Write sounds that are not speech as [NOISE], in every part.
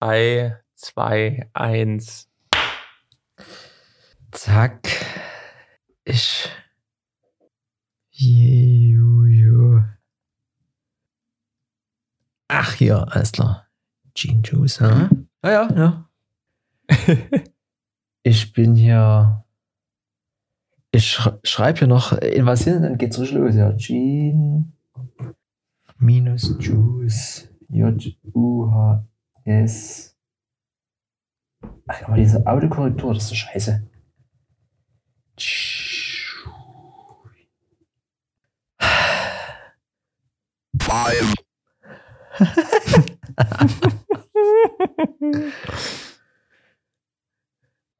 3, 2, 1. Zack. Ich. Juju. Ach, hier, alles klar. Gene Juice, ha? Ah, ja, ja. [LAUGHS] ich bin hier. Ich sch schreibe hier noch in was hin, dann geht's richtig los. Ja, Gene minus Juice. J-U-H-S. Ach, aber diese Autokorrektur, das ist so scheiße. Five. [LAUGHS]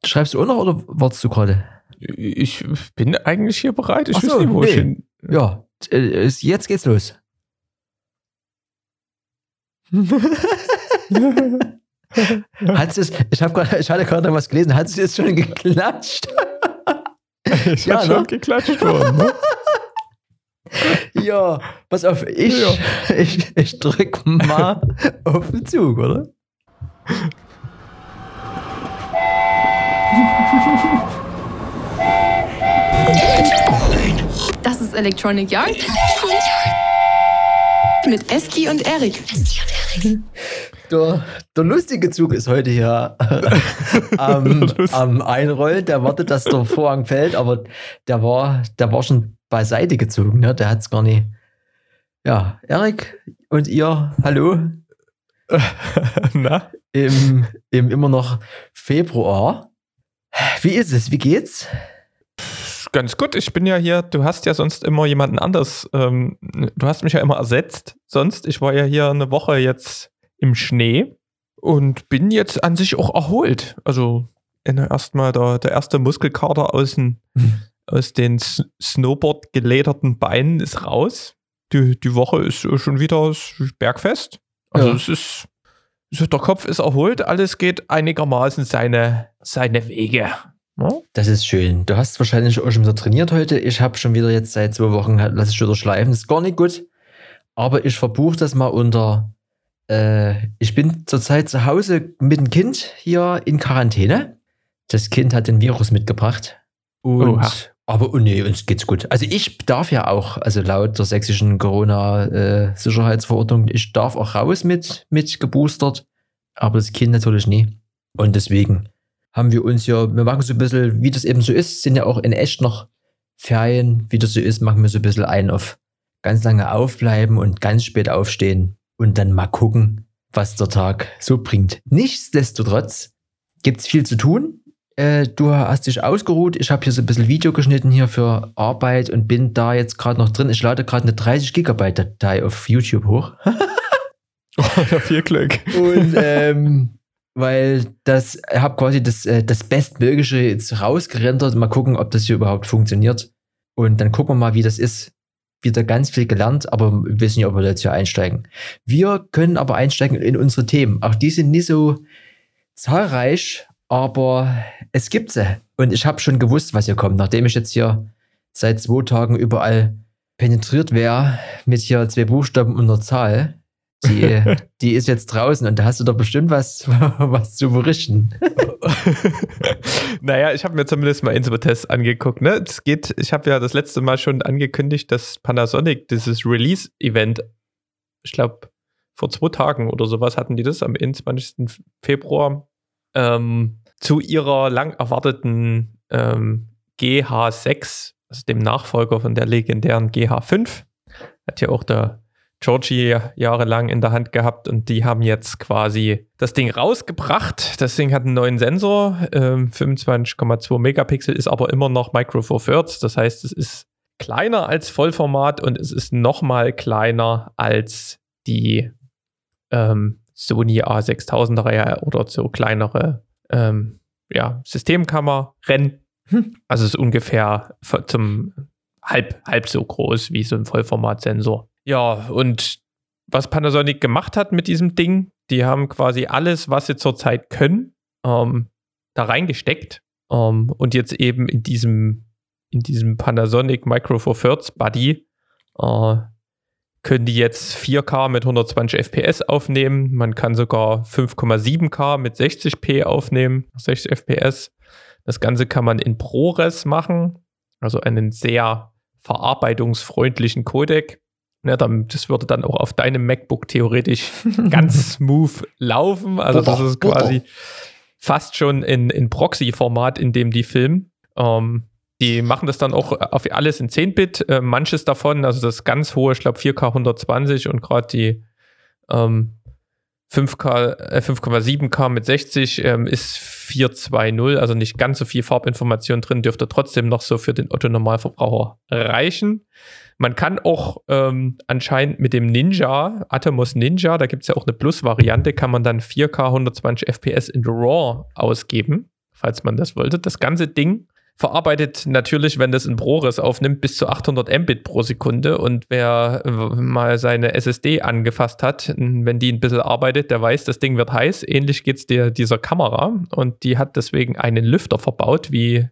Schreibst du auch noch oder wartest du gerade? Ich bin eigentlich hier bereit. Ich Ach weiß so, nicht, wo ich nee. hin. Ja, äh, ist- jetzt geht's los. [LAUGHS] [LAUGHS] Hat's es, ich, hab grad, ich hatte gerade was gelesen, hat es jetzt schon geklatscht? Ich Ja, hab schon ne? geklatscht worden. Ne? [LAUGHS] Ja, pass auf, ich, Ja. ich, ich drück mal auf den Zug, oder? Das ist Electronic Yard. Mit Eski und Erik. [LAUGHS] Der, der lustige Zug ist heute hier am, [LAUGHS] Lustig. am Einrollen. Der wartet, dass der Vorhang fällt, aber der war, der war schon beiseite gezogen. Ne? Der hat es gar nicht. Ja, Erik und ihr, hallo, [LAUGHS] Na? im, im immer noch Februar. Wie ist es? Wie geht's? Ganz gut. Ich bin ja hier. Du hast ja sonst immer jemanden anders. Ähm, du hast mich ja immer ersetzt. Sonst, ich war ja hier eine Woche jetzt im Schnee und bin jetzt an sich auch erholt. Also erstmal der, der erste Muskelkater aus den, aus den Snowboard gelederten Beinen ist raus. Die, die Woche ist schon wieder bergfest. Also Ja. es ist, so der Kopf ist erholt, alles geht einigermaßen seine, seine Wege. Das ist schön. Du hast wahrscheinlich auch schon wieder trainiert heute. Ich habe schon wieder jetzt seit zwei Wochen, lass ich wieder schleifen. Das ist gar nicht gut. Aber ich verbuche das mal unter. Äh, ich bin zurzeit zu Hause mit dem Kind hier in Quarantäne. Das Kind hat den Virus mitgebracht. Und, Oha. aber oh nee, uns geht's gut. Also ich darf ja auch, also laut der sächsischen Corona-Sicherheitsverordnung, ich darf auch raus mit, mit geboostert, aber das Kind natürlich nie. Und deswegen haben wir uns ja, wir machen so ein bisschen, wie das eben so ist, sind ja auch in echt noch Ferien, wie das so ist, machen wir so ein bisschen ein auf ganz lange aufbleiben und ganz spät aufstehen und dann mal gucken, was der Tag so bringt. Nichtsdestotrotz gibt's viel zu tun. Äh, du hast dich ausgeruht. Ich habe hier so ein bisschen Video geschnitten hier für Arbeit und bin da jetzt gerade noch drin. Ich lade gerade eine 30 Gigabyte Datei auf YouTube hoch. [LAUGHS] ja, viel Glück. Und ähm, weil das, ich habe quasi das, äh, das Bestmögliche jetzt rausgerendert. Mal gucken, ob das hier überhaupt funktioniert. Und dann gucken wir mal, wie das ist. Wieder ganz viel gelernt, aber wir wissen ja, ob wir jetzt hier einsteigen. Wir können aber einsteigen in unsere Themen. Auch die sind nicht so zahlreich, aber es gibt sie. Und ich habe schon gewusst, was hier kommt, nachdem ich jetzt hier seit zwei Tagen überall penetriert wäre mit hier zwei Buchstaben und einer Zahl. Die, die ist jetzt draußen und da hast du doch bestimmt was, [LAUGHS] was zu berichten. [LAUGHS] naja, ich habe mir zumindest mal Insuper-Test angeguckt. Ne? Es geht, ich habe ja das letzte Mal schon angekündigt, dass Panasonic dieses Release-Event, ich glaube, vor zwei Tagen oder sowas hatten die das am 21. Februar, ähm, zu ihrer lang erwarteten ähm, GH6, also dem Nachfolger von der legendären GH5. Hat ja auch der Georgie jahrelang in der Hand gehabt und die haben jetzt quasi das Ding rausgebracht. Das Ding hat einen neuen Sensor, ähm, 25,2 Megapixel, ist aber immer noch Micro Four Thirds. Das heißt, es ist kleiner als Vollformat und es ist noch mal kleiner als die ähm, Sony A6000er Reihe oder so kleinere ähm, ja, Systemkamera-Rennen. Hm. Also es ist ungefähr zum halb, halb so groß wie so ein Vollformatsensor. Ja, und was Panasonic gemacht hat mit diesem Ding, die haben quasi alles, was sie zurzeit können, ähm, da reingesteckt ähm, und jetzt eben in diesem, in diesem Panasonic Micro Four Thirds Buddy äh, können die jetzt 4K mit 120 FPS aufnehmen. Man kann sogar 5,7K mit 60p aufnehmen, 60 FPS. Das Ganze kann man in ProRes machen, also einen sehr verarbeitungsfreundlichen Codec. Ja, dann, das würde dann auch auf deinem MacBook theoretisch [LAUGHS] ganz smooth laufen. Also das ist quasi fast schon in, in Proxy-Format, in dem die filmen. Ähm, die machen das dann auch auf alles in 10-Bit. Äh, manches davon, also das ganz hohe, ich glaube 4K 120 und gerade die ähm, 5K, äh, 5,7K mit 60 ähm, ist 420, also nicht ganz so viel Farbinformation drin, dürfte trotzdem noch so für den Otto-Normalverbraucher reichen. Man kann auch ähm, anscheinend mit dem Ninja, Atomos Ninja, da gibt es ja auch eine Plus-Variante, kann man dann 4K 120 FPS in RAW ausgeben, falls man das wollte. Das ganze Ding verarbeitet natürlich, wenn das in ProRes aufnimmt, bis zu 800 Mbit pro Sekunde. Und wer mal seine SSD angefasst hat, wenn die ein bisschen arbeitet, der weiß, das Ding wird heiß. Ähnlich geht es dir dieser Kamera. Und die hat deswegen einen Lüfter verbaut, wie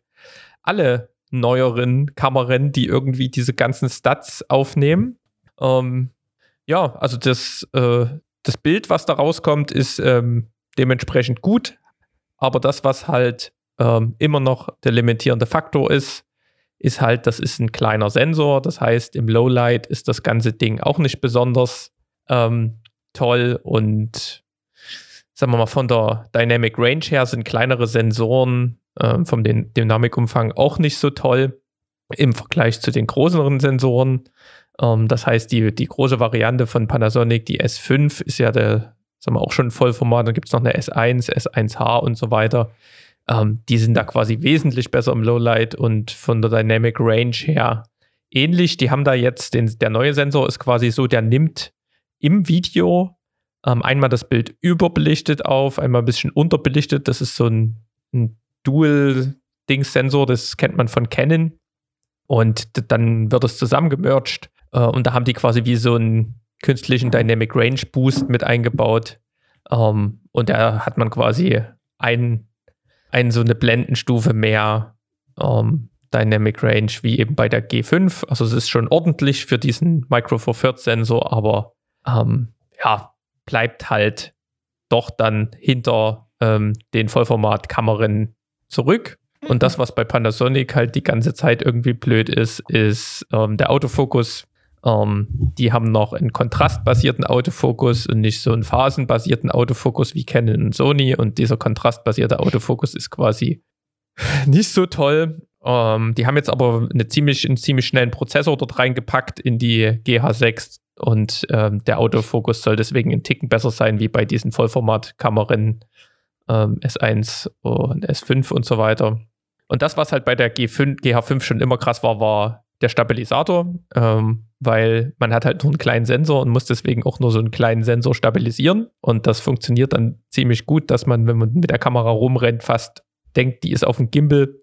alle neueren Kameran, die irgendwie diese ganzen Stats aufnehmen. Ähm, ja, also das, äh, das Bild, was da rauskommt, ist ähm, dementsprechend gut. Aber das, was halt ähm, immer noch der limitierende Faktor ist, ist halt, das ist ein kleiner Sensor. Das heißt, im Lowlight ist das ganze Ding auch nicht besonders ähm, toll und sagen wir mal, von der Dynamic Range her sind kleinere Sensoren ähm, vom den Dynamikumfang auch nicht so toll im Vergleich zu den größeren Sensoren. Ähm, das heißt, die, die große Variante von Panasonic, die S5, ist ja der, sagen wir auch schon Vollformat. Dann gibt es noch eine S1, S1H und so weiter. Ähm, die sind da quasi wesentlich besser im Lowlight und von der Dynamic Range her ähnlich. Die haben da jetzt, den, der neue Sensor ist quasi so, der nimmt im Video ähm, einmal das Bild überbelichtet auf, einmal ein bisschen unterbelichtet. Das ist so ein, ein Dual-Dings-Sensor, das kennt man von Canon. Und dann wird es zusammengemerged. Äh, und da haben die quasi wie so einen künstlichen Dynamic Range Boost mit eingebaut. Ähm, und da hat man quasi ein ein, so eine Blendenstufe mehr ähm, Dynamic Range wie eben bei der G5. Also es ist schon ordentlich für diesen Micro Four Thirds Sensor, aber ähm, ja, bleibt halt doch dann hinter ähm, den Vollformat-Kameran zurück. Und das, was bei Panasonic halt die ganze Zeit irgendwie blöd ist, ist ähm, der Autofokus. Ähm, die haben noch einen kontrastbasierten Autofokus und nicht so einen phasenbasierten Autofokus wie Canon und Sony. Und dieser kontrastbasierte Autofokus ist quasi [LAUGHS] nicht so toll. Ähm, die haben jetzt aber eine ziemlich, einen ziemlich schnellen Prozessor dort reingepackt in die GH6 und ähm, der Autofokus soll deswegen ein Ticken besser sein wie bei diesen Vollformatkameran ähm, S1 und S5 und so weiter. Und das, was halt bei der G5, GH5 schon immer krass war, war der Stabilisator, ähm, weil man hat halt nur einen kleinen Sensor und muss deswegen auch nur so einen kleinen Sensor stabilisieren. Und das funktioniert dann ziemlich gut, dass man, wenn man mit der Kamera rumrennt, fast denkt, die ist auf dem Gimbal.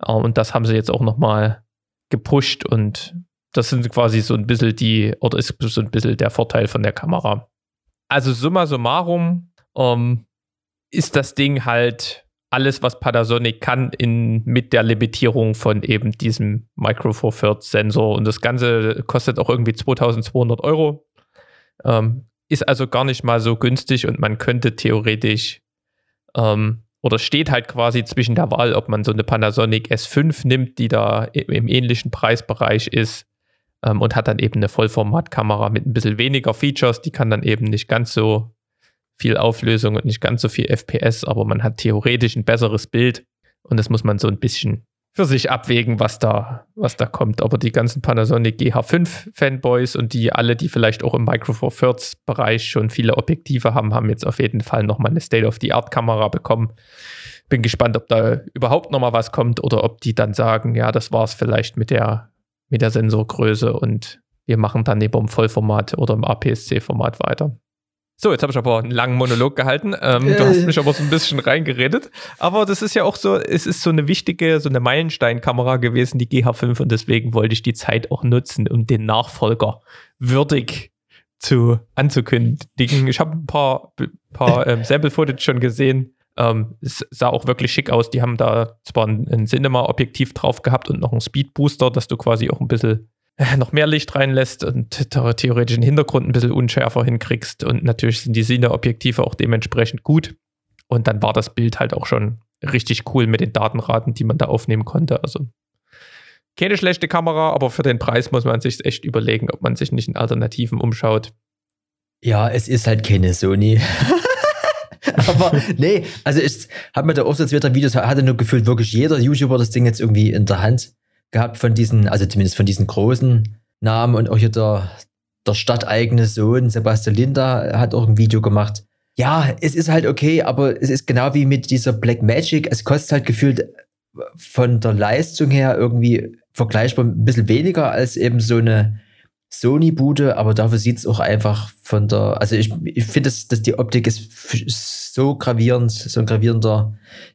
Äh, und das haben sie jetzt auch nochmal gepusht und das sind quasi so ein bisschen die, oder ist so ein bisschen der Vorteil von der Kamera. Also summa summarum ähm, ist das Ding halt alles, was Panasonic kann, in, mit der Limitierung von eben diesem Micro Four Thirds Sensor. Und das Ganze kostet auch irgendwie 2200 Euro. Ähm, ist also gar nicht mal so günstig und man könnte theoretisch ähm, oder steht halt quasi zwischen der Wahl, ob man so eine Panasonic S5 nimmt, die da im ähnlichen Preisbereich ist ähm, und hat dann eben eine Vollformatkamera mit ein bisschen weniger Features. Die kann dann eben nicht ganz so viel Auflösung und nicht ganz so viel FPS, aber man hat theoretisch ein besseres Bild und das muss man so ein bisschen für sich abwägen, was da, was da kommt. Aber die ganzen Panasonic GH5 Fanboys und die alle, die vielleicht auch im Micro Four Thirds Bereich schon viele Objektive haben, haben jetzt auf jeden Fall nochmal eine State-of-the-Art-Kamera bekommen. Bin gespannt, ob da überhaupt nochmal was kommt oder ob die dann sagen, ja, das war es vielleicht mit der, mit der Sensorgröße und wir machen dann eben im Vollformat oder im APS-C-Format weiter. So, jetzt habe ich aber einen langen Monolog gehalten. Ähm, äh. Du hast mich aber so ein bisschen reingeredet. Aber das ist ja auch so, es ist so eine wichtige, so eine Meilensteinkamera gewesen, die GH5. Und deswegen wollte ich die Zeit auch nutzen, um den Nachfolger würdig zu anzukündigen. Ich habe ein paar, paar [LAUGHS] ähm, Sample-Footage schon gesehen. Ähm, es sah auch wirklich schick aus. Die haben da zwar ein, ein Cinema-Objektiv drauf gehabt und noch einen Speed-Booster, dass du quasi auch ein bisschen [LAUGHS] noch mehr Licht reinlässt und theoretisch den Hintergrund ein bisschen unschärfer hinkriegst. Und natürlich sind die Cine-Objektive auch dementsprechend gut. Und dann war das Bild halt auch schon richtig cool mit den Datenraten, die man da aufnehmen konnte. Also keine schlechte Kamera, aber für den Preis muss man sich echt überlegen, ob man sich nicht in Alternativen umschaut. Ja, es ist halt keine Sony. [LAUGHS] aber nee, also ich habe mir da auch so Videos, hatte nur gefühlt wirklich jeder YouTuber das Ding jetzt irgendwie in der Hand gehabt von diesen, also zumindest von diesen großen Namen und auch hier der, der stadteigene Sohn Sebastian Linda hat auch ein Video gemacht. Ja, es ist halt okay, aber es ist genau wie mit dieser Black Magic. Es kostet halt gefühlt von der Leistung her irgendwie vergleichbar ein bisschen weniger als eben so eine Sony-Bude, aber dafür sieht es auch einfach von der, also ich, ich finde, dass, dass die Optik ist so gravierend, so ein gravierender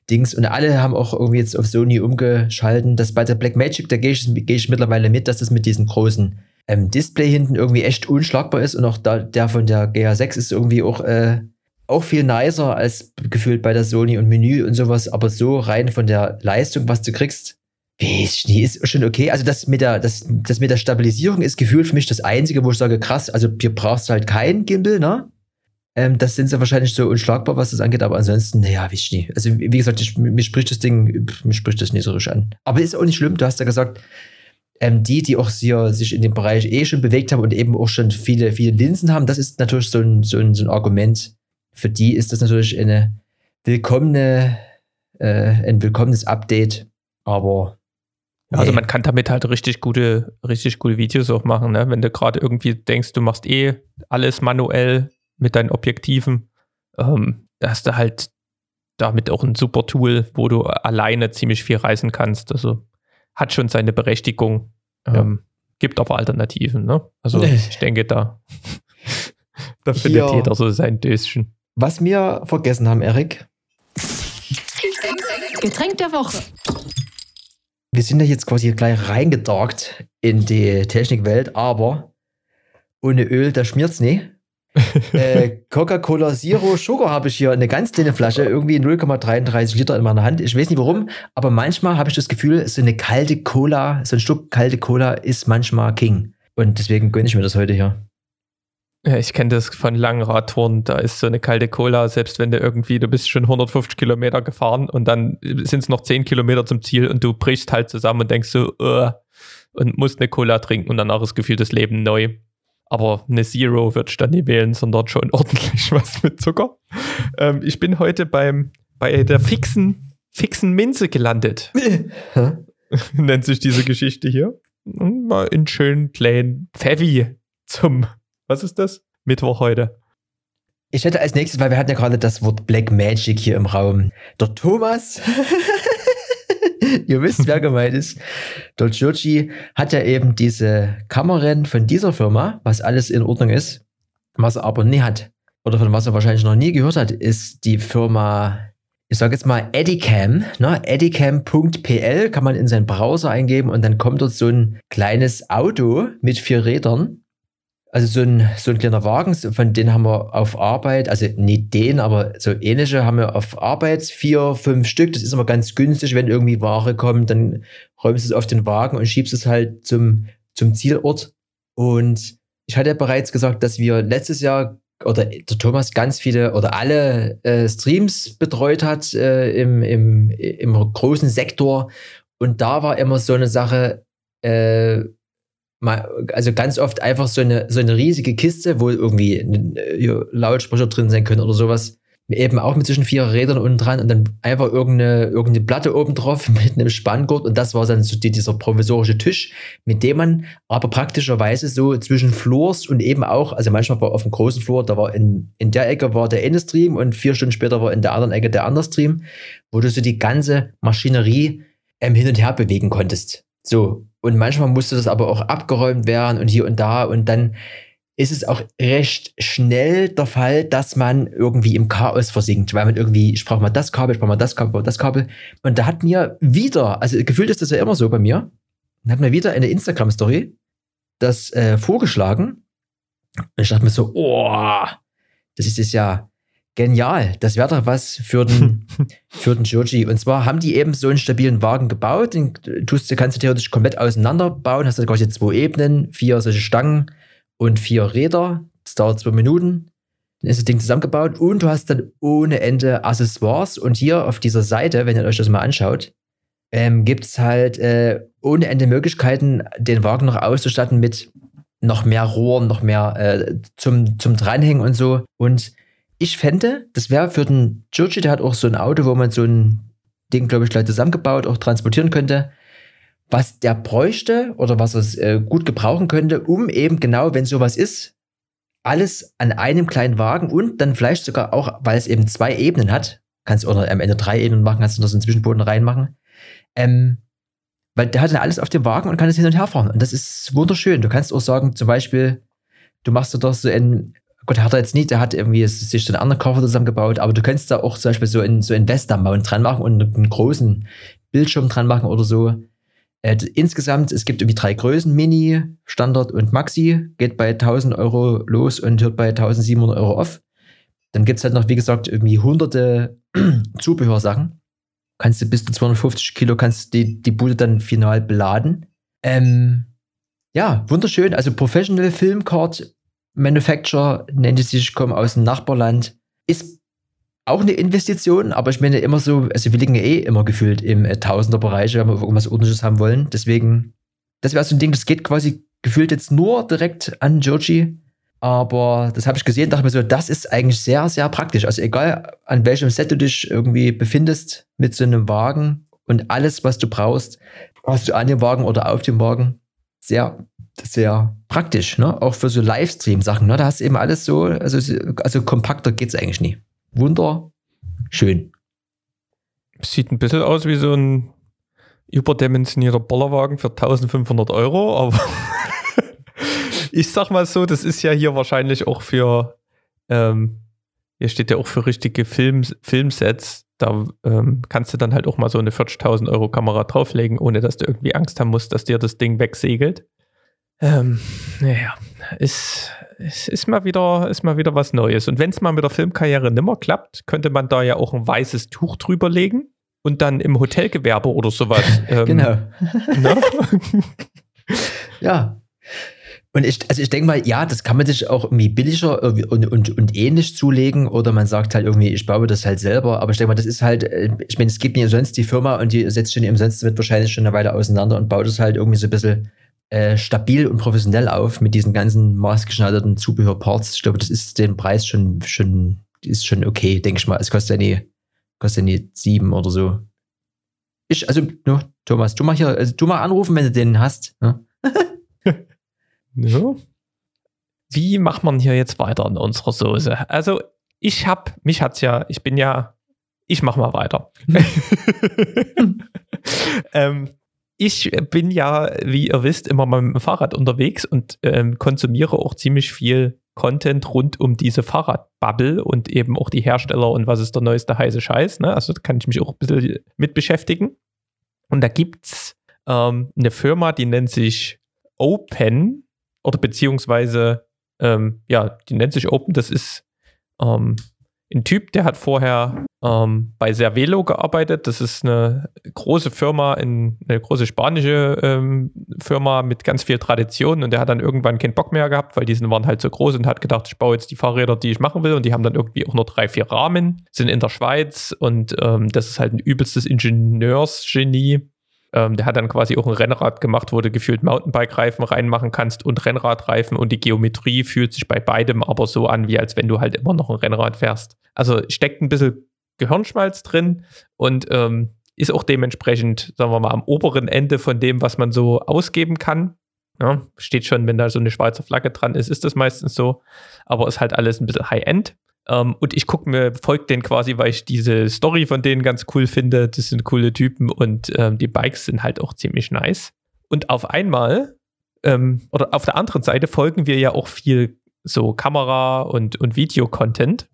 Dings. Und alle haben auch irgendwie jetzt auf Sony umgeschalten, dass bei der Black Magic, da gehe ich, geh ich mittlerweile mit, dass das mit diesem großen ähm, Display hinten irgendwie echt unschlagbar ist und auch da, der von der GH6 ist irgendwie auch, äh, auch viel nicer als gefühlt bei der Sony und Menü und sowas, aber so rein von der Leistung, was du kriegst, Schnee ist schon okay. Also das mit der, das, das mit der Stabilisierung ist gefühlt für mich das Einzige, wo ich sage, krass, also hier brauchst du halt keinen Gimbal, ne? Ähm, das sind sie wahrscheinlich so unschlagbar, was das angeht, aber ansonsten, naja, wie Schnee. Also wie gesagt, ich, mir spricht das Ding, mir spricht das nicht so richtig an. Aber ist auch nicht schlimm, du hast ja gesagt, ähm, die, die auch hier sich in dem Bereich eh schon bewegt haben und eben auch schon viele, viele Linsen haben, das ist natürlich so ein, so ein, so ein Argument. Für die ist das natürlich eine willkommene, äh, ein willkommenes Update. Aber also man kann damit halt richtig gute, richtig gute Videos auch machen, ne? Wenn du gerade irgendwie denkst, du machst eh alles manuell mit deinen Objektiven, ähm, da hast du halt damit auch ein super Tool, wo du alleine ziemlich viel reisen kannst. Also hat schon seine Berechtigung, ja. ähm, gibt aber Alternativen, ne? Also ich denke, da, [LAUGHS] da findet Hier. jeder so sein Döschen. Was wir vergessen haben, Erik. Getränk der Woche wir sind ja jetzt quasi gleich reingedarkt in die Technikwelt, aber ohne Öl, da schmiert's nicht. [LAUGHS] äh, Coca-Cola Zero Sugar habe ich hier eine ganz kleine Flasche, irgendwie 0,33 Liter in meiner Hand. Ich weiß nicht warum, aber manchmal habe ich das Gefühl, so eine kalte Cola, so ein Stück kalte Cola ist manchmal King. Und deswegen gönne ich mir das heute hier. Ja, ich kenne das von langen Radtouren. Da ist so eine kalte Cola, selbst wenn du irgendwie, du bist schon 150 Kilometer gefahren und dann sind es noch 10 Kilometer zum Ziel und du brichst halt zusammen und denkst so, uh, und musst eine Cola trinken und danach ist gefühlt das Leben neu. Aber eine Zero würde ich dann nicht wählen, sondern schon [LAUGHS] ordentlich was mit Zucker. Ähm, ich bin heute beim, bei der fixen, fixen Minze gelandet. [LAUGHS] Nennt sich diese Geschichte hier. Mal in schönen kleinen Pfeffi zum was ist das? Mittwoch heute. Ich hätte als nächstes, weil wir hatten ja gerade das Wort Black Magic hier im Raum. Der Thomas, [LAUGHS] ihr wisst, wer gemeint ist. Der Giorgi hat ja eben diese Kameran von dieser Firma, was alles in Ordnung ist. Was er aber nie hat, oder von was er wahrscheinlich noch nie gehört hat, ist die Firma, ich sage jetzt mal Edicam. Ne? Edicam.pl kann man in seinen Browser eingeben und dann kommt dort so ein kleines Auto mit vier Rädern also so ein, so ein kleiner Wagen, von denen haben wir auf Arbeit, also nicht den, aber so ähnliche haben wir auf Arbeit vier, fünf Stück. Das ist immer ganz günstig, wenn irgendwie Ware kommt, dann räumst du es auf den Wagen und schiebst es halt zum, zum Zielort. Und ich hatte ja bereits gesagt, dass wir letztes Jahr oder der Thomas ganz viele oder alle äh, Streams betreut hat äh, im, im, im großen Sektor. Und da war immer so eine Sache, äh, mal, also ganz oft einfach so eine, so eine riesige Kiste, wo irgendwie äh, Lautsprecher drin sein können oder sowas. Eben auch mit zwischen vier Rädern unten dran und dann einfach irgendeine, irgendeine Platte oben drauf [LAUGHS] mit einem Spanngurt und das war dann so dieser provisorische Tisch, mit dem man aber praktischerweise so zwischen Floors und eben auch, also manchmal war auf dem großen Floor, da war in, in der Ecke war der eine Stream und vier Stunden später war in der anderen Ecke der andere Stream, wo du so die ganze Maschinerie ähm, hin und her bewegen konntest. So, und manchmal musste das aber auch abgeräumt werden und hier und da. Und dann ist es auch recht schnell der Fall, dass man irgendwie im Chaos versinkt, weil man irgendwie, ich brauche mal das Kabel, ich brauche mal das Kabel, das Kabel. Und da hat mir wieder, also gefühlt ist das ja immer so bei mir, hat mir wieder eine Instagram-Story das äh, vorgeschlagen. Und ich dachte mir so, oh, das ist es ja genial. Das wäre doch was für den, [LAUGHS] für den Georgie. Und zwar haben die eben so einen stabilen Wagen gebaut. Den tust du, kannst du theoretisch komplett auseinanderbauen. Hast du quasi zwei Ebenen, vier solche Stangen und vier Räder. Das dauert zwei Minuten. Dann ist das Ding zusammengebaut und du hast dann ohne Ende Accessoires. Und hier auf dieser Seite, wenn ihr euch das mal anschaut, ähm, gibt es halt äh, ohne Ende Möglichkeiten, den Wagen noch auszustatten mit noch mehr Rohren, noch mehr äh, zum, zum Dranhängen und so. Und ich fände, das wäre für den Giorgi, der hat auch so ein Auto, wo man so ein Ding, glaube ich, gleich zusammengebaut, auch transportieren könnte, was der bräuchte oder was es äh, gut gebrauchen könnte, um eben genau, wenn sowas ist, alles an einem kleinen Wagen und dann vielleicht sogar auch, weil es eben zwei Ebenen hat, kannst du oder am Ende drei Ebenen machen, kannst du noch so einen Zwischenboden reinmachen, ähm, weil der hat dann alles auf dem Wagen und kann es hin und her fahren. Und das ist wunderschön. Du kannst auch sagen, zum Beispiel, du machst doch so ein, Gott, hat er jetzt nicht, der hat irgendwie sich einen anderen Koffer zusammengebaut, aber du kannst da auch zum Beispiel so ein, so ein Vesta-Mount dran machen und einen großen Bildschirm dran machen oder so. Äh, insgesamt, es gibt irgendwie drei Größen, Mini, Standard und Maxi, geht bei 1000 Euro los und hört bei 1700 Euro auf. Dann gibt es halt noch, wie gesagt, irgendwie hunderte [CLEARS THROAT] Zubehörsachen kannst du bis zu 250 Kilo kannst die, die Bude dann final beladen. Ähm, ja, wunderschön. Also Professional Film Card Manufacturer nennt es sich, kommen aus dem Nachbarland. Ist auch eine Investition, aber ich meine immer so, also wir liegen ja eh immer gefühlt im äh, Tausender-Bereich, wenn wir irgendwas Ordentliches haben wollen. Deswegen, das wäre so ein Ding, das geht quasi gefühlt jetzt nur direkt an Georgie. Aber das habe ich gesehen, dachte mir so, das ist eigentlich sehr, sehr praktisch. Also egal an welchem Set du dich irgendwie befindest mit so einem Wagen und alles, was du brauchst, hast du an dem Wagen oder auf dem Wagen. Sehr, sehr praktisch, ne? Auch für so Livestream-Sachen, ne? Da hast du eben alles so, also, also kompakter geht's eigentlich nie. Wunderschön. Sieht ein bisschen aus wie so ein überdimensionierter Bollerwagen für 1500 Euro, aber [LAUGHS] ich sag mal so, das ist ja hier wahrscheinlich auch für, ähm, hier steht ja auch für richtige Film, Filmsets. Da ähm, kannst du dann halt auch mal so eine 40.000 Euro Kamera drauflegen, ohne dass du irgendwie Angst haben musst, dass dir das Ding wegsegelt. Ähm, naja, ist, ist, ist, mal wieder, ist mal wieder was Neues. Und wenn es mal mit der Filmkarriere nimmer klappt, könnte man da ja auch ein weißes Tuch drüber legen und dann im Hotelgewerbe oder sowas. [LAUGHS] Ähm, genau. [LAUGHS] Ne? [LAUGHS] ja, und ich, also ich denke mal, ja, das kann man sich auch irgendwie billiger und, und, und ähnlich zulegen oder man sagt halt irgendwie, ich baue das halt selber. Aber ich denke mal, das ist halt, äh, ich meine, es gibt mir sonst die Firma und die setzt schon umsonst wird wahrscheinlich schon eine Weile auseinander und baut es halt irgendwie so ein bisschen äh, stabil und professionell auf mit diesen ganzen maßgeschneiderten Zubehörparts. Ich glaube, das ist den Preis schon, schon, ist schon okay, denke ich mal. Es kostet ja nie, kostet ja nie sieben oder so. Ich, also, no, Thomas, du mal hier, also du mal anrufen, wenn du den hast. Ne? [LAUGHS] Ja. Wie macht man hier jetzt weiter in unserer Soße? Also, ich hab, mich hat's ja, ich bin ja, ich mach mal weiter. [LAUGHS] [LAUGHS] ähm, ich bin ja, wie ihr wisst, immer mal mit dem Fahrrad unterwegs und ähm, konsumiere auch ziemlich viel Content rund um diese Fahrradbubble und eben auch die Hersteller und was ist der neueste heiße Scheiß. Ne? Also da kann ich mich auch ein bisschen mit beschäftigen. Und da gibt's ähm, eine Firma, die nennt sich Open oder beziehungsweise, ähm, ja, die nennt sich Open, das ist ähm, ein Typ, der hat vorher ähm, bei Cervelo gearbeitet. Das ist eine große Firma, in, eine große spanische ähm, Firma mit ganz viel Tradition. Und der hat dann irgendwann keinen Bock mehr gehabt, weil die waren halt so groß und hat gedacht, ich baue jetzt die Fahrräder, die ich machen will. Und die haben dann irgendwie auch nur drei, vier Rahmen, sind in der Schweiz. Und ähm, das ist halt ein übelstes Ingenieursgenie. Ähm, der hat dann quasi auch ein Rennrad gemacht, wo du gefühlt Mountainbike-Reifen reinmachen kannst und Rennradreifen und die Geometrie fühlt sich bei beidem aber so an, wie als wenn du halt immer noch ein Rennrad fährst. Also steckt ein bisschen Gehirnschmalz drin und ähm, ist auch dementsprechend, sagen wir mal, am oberen Ende von dem, was man so ausgeben kann. Ja, steht schon, wenn da so eine Schweizer Flagge dran ist, ist das meistens so. Aber ist halt alles ein bisschen High-End. Ähm, und ich gucke mir, folge denen quasi, weil ich diese Story von denen ganz cool finde. Das sind coole Typen und ähm, die Bikes sind halt auch ziemlich nice. Und auf einmal, ähm, oder auf der anderen Seite folgen wir ja auch viel so Kamera- und, und Video-Content.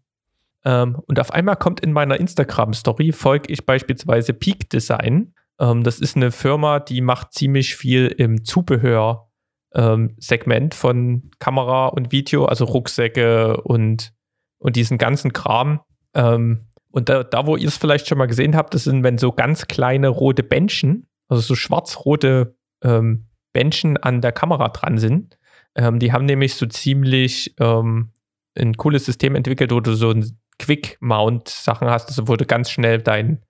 Ähm, und auf einmal kommt in meiner Instagram-Story, folge ich beispielsweise Peak Design. Ähm, das ist eine Firma, die macht ziemlich viel im Zubehör-Segment ähm, von Kamera und Video, also Rucksäcke und und diesen ganzen Kram. Ähm, und da, da wo ihr es vielleicht schon mal gesehen habt, das sind, wenn so ganz kleine rote Bändchen, also so schwarz-rote ähm, Bändchen an der Kamera dran sind. Ähm, die haben nämlich so ziemlich ähm, ein cooles System entwickelt, wo du so ein Quick-Mount-Sachen hast, also wo du ganz schnell dein,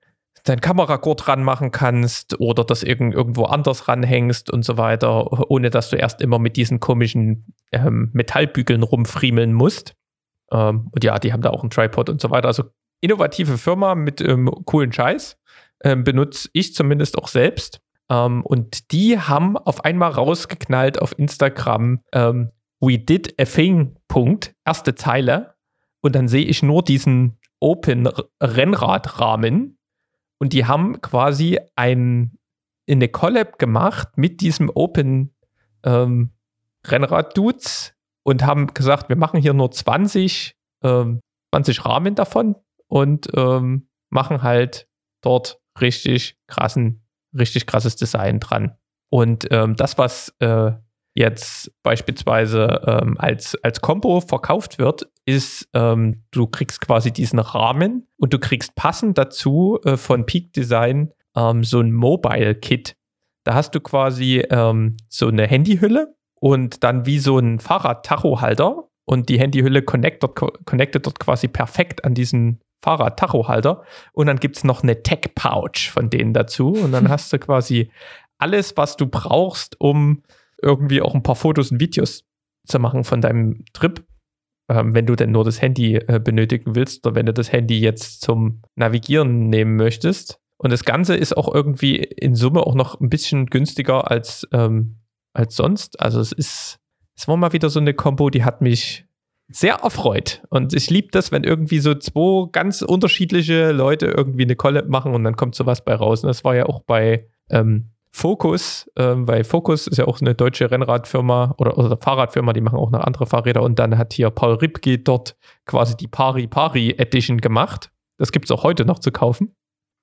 dein Kameragurt ranmachen kannst oder das irgend, irgendwo anders ranhängst und so weiter, ohne dass du erst immer mit diesen komischen ähm, Metallbügeln rumfriemeln musst. Ähm, und ja, die haben da auch einen Tripod und so weiter. Also innovative Firma mit ähm, coolen Scheiß. Ähm, benutze ich zumindest auch selbst. Ähm, und die haben auf einmal rausgeknallt auf Instagram, ähm, we did a thing, Punkt, erste Zeile. Und dann sehe ich nur diesen Open Rennradrahmen. Und die haben quasi ein, eine Collab gemacht mit diesem Open ähm, und haben gesagt, wir machen hier nur 20, ähm, 20 Rahmen davon und ähm, machen halt dort richtig krassen, richtig krasses Design dran. Und ähm, das, was äh, jetzt beispielsweise ähm, als, als Combo verkauft wird, ist, ähm, du kriegst quasi diesen Rahmen und du kriegst passend dazu äh, von Peak Design ähm, so ein Mobile Kit. Da hast du quasi ähm, so eine Handyhülle und dann wie so ein Fahrrad-Tachohalter und die Handyhülle connectet, connectet dort quasi perfekt an diesen Fahrrad-Tachohalter und dann gibt es noch eine Tech-Pouch von denen dazu und dann [LAUGHS] hast du quasi alles, was du brauchst, um irgendwie auch ein paar Fotos und Videos zu machen von deinem Trip, ähm, wenn du denn nur das Handy äh, benötigen willst oder wenn du das Handy jetzt zum Navigieren nehmen möchtest. Und das Ganze ist auch irgendwie in Summe auch noch ein bisschen günstiger als, ähm, als sonst. Also es ist, es war mal wieder so eine Kombo, die hat mich sehr erfreut. Und ich liebe das, wenn irgendwie so zwei ganz unterschiedliche Leute irgendwie eine Collab machen und dann kommt sowas bei raus. Und das war ja auch bei ähm, Focus, ähm, weil Focus ist ja auch eine deutsche Rennradfirma oder, oder Fahrradfirma, die machen auch noch andere Fahrräder und dann hat hier Paul Ripke dort quasi die Pari Pari Edition gemacht. Das gibt es auch heute noch zu kaufen.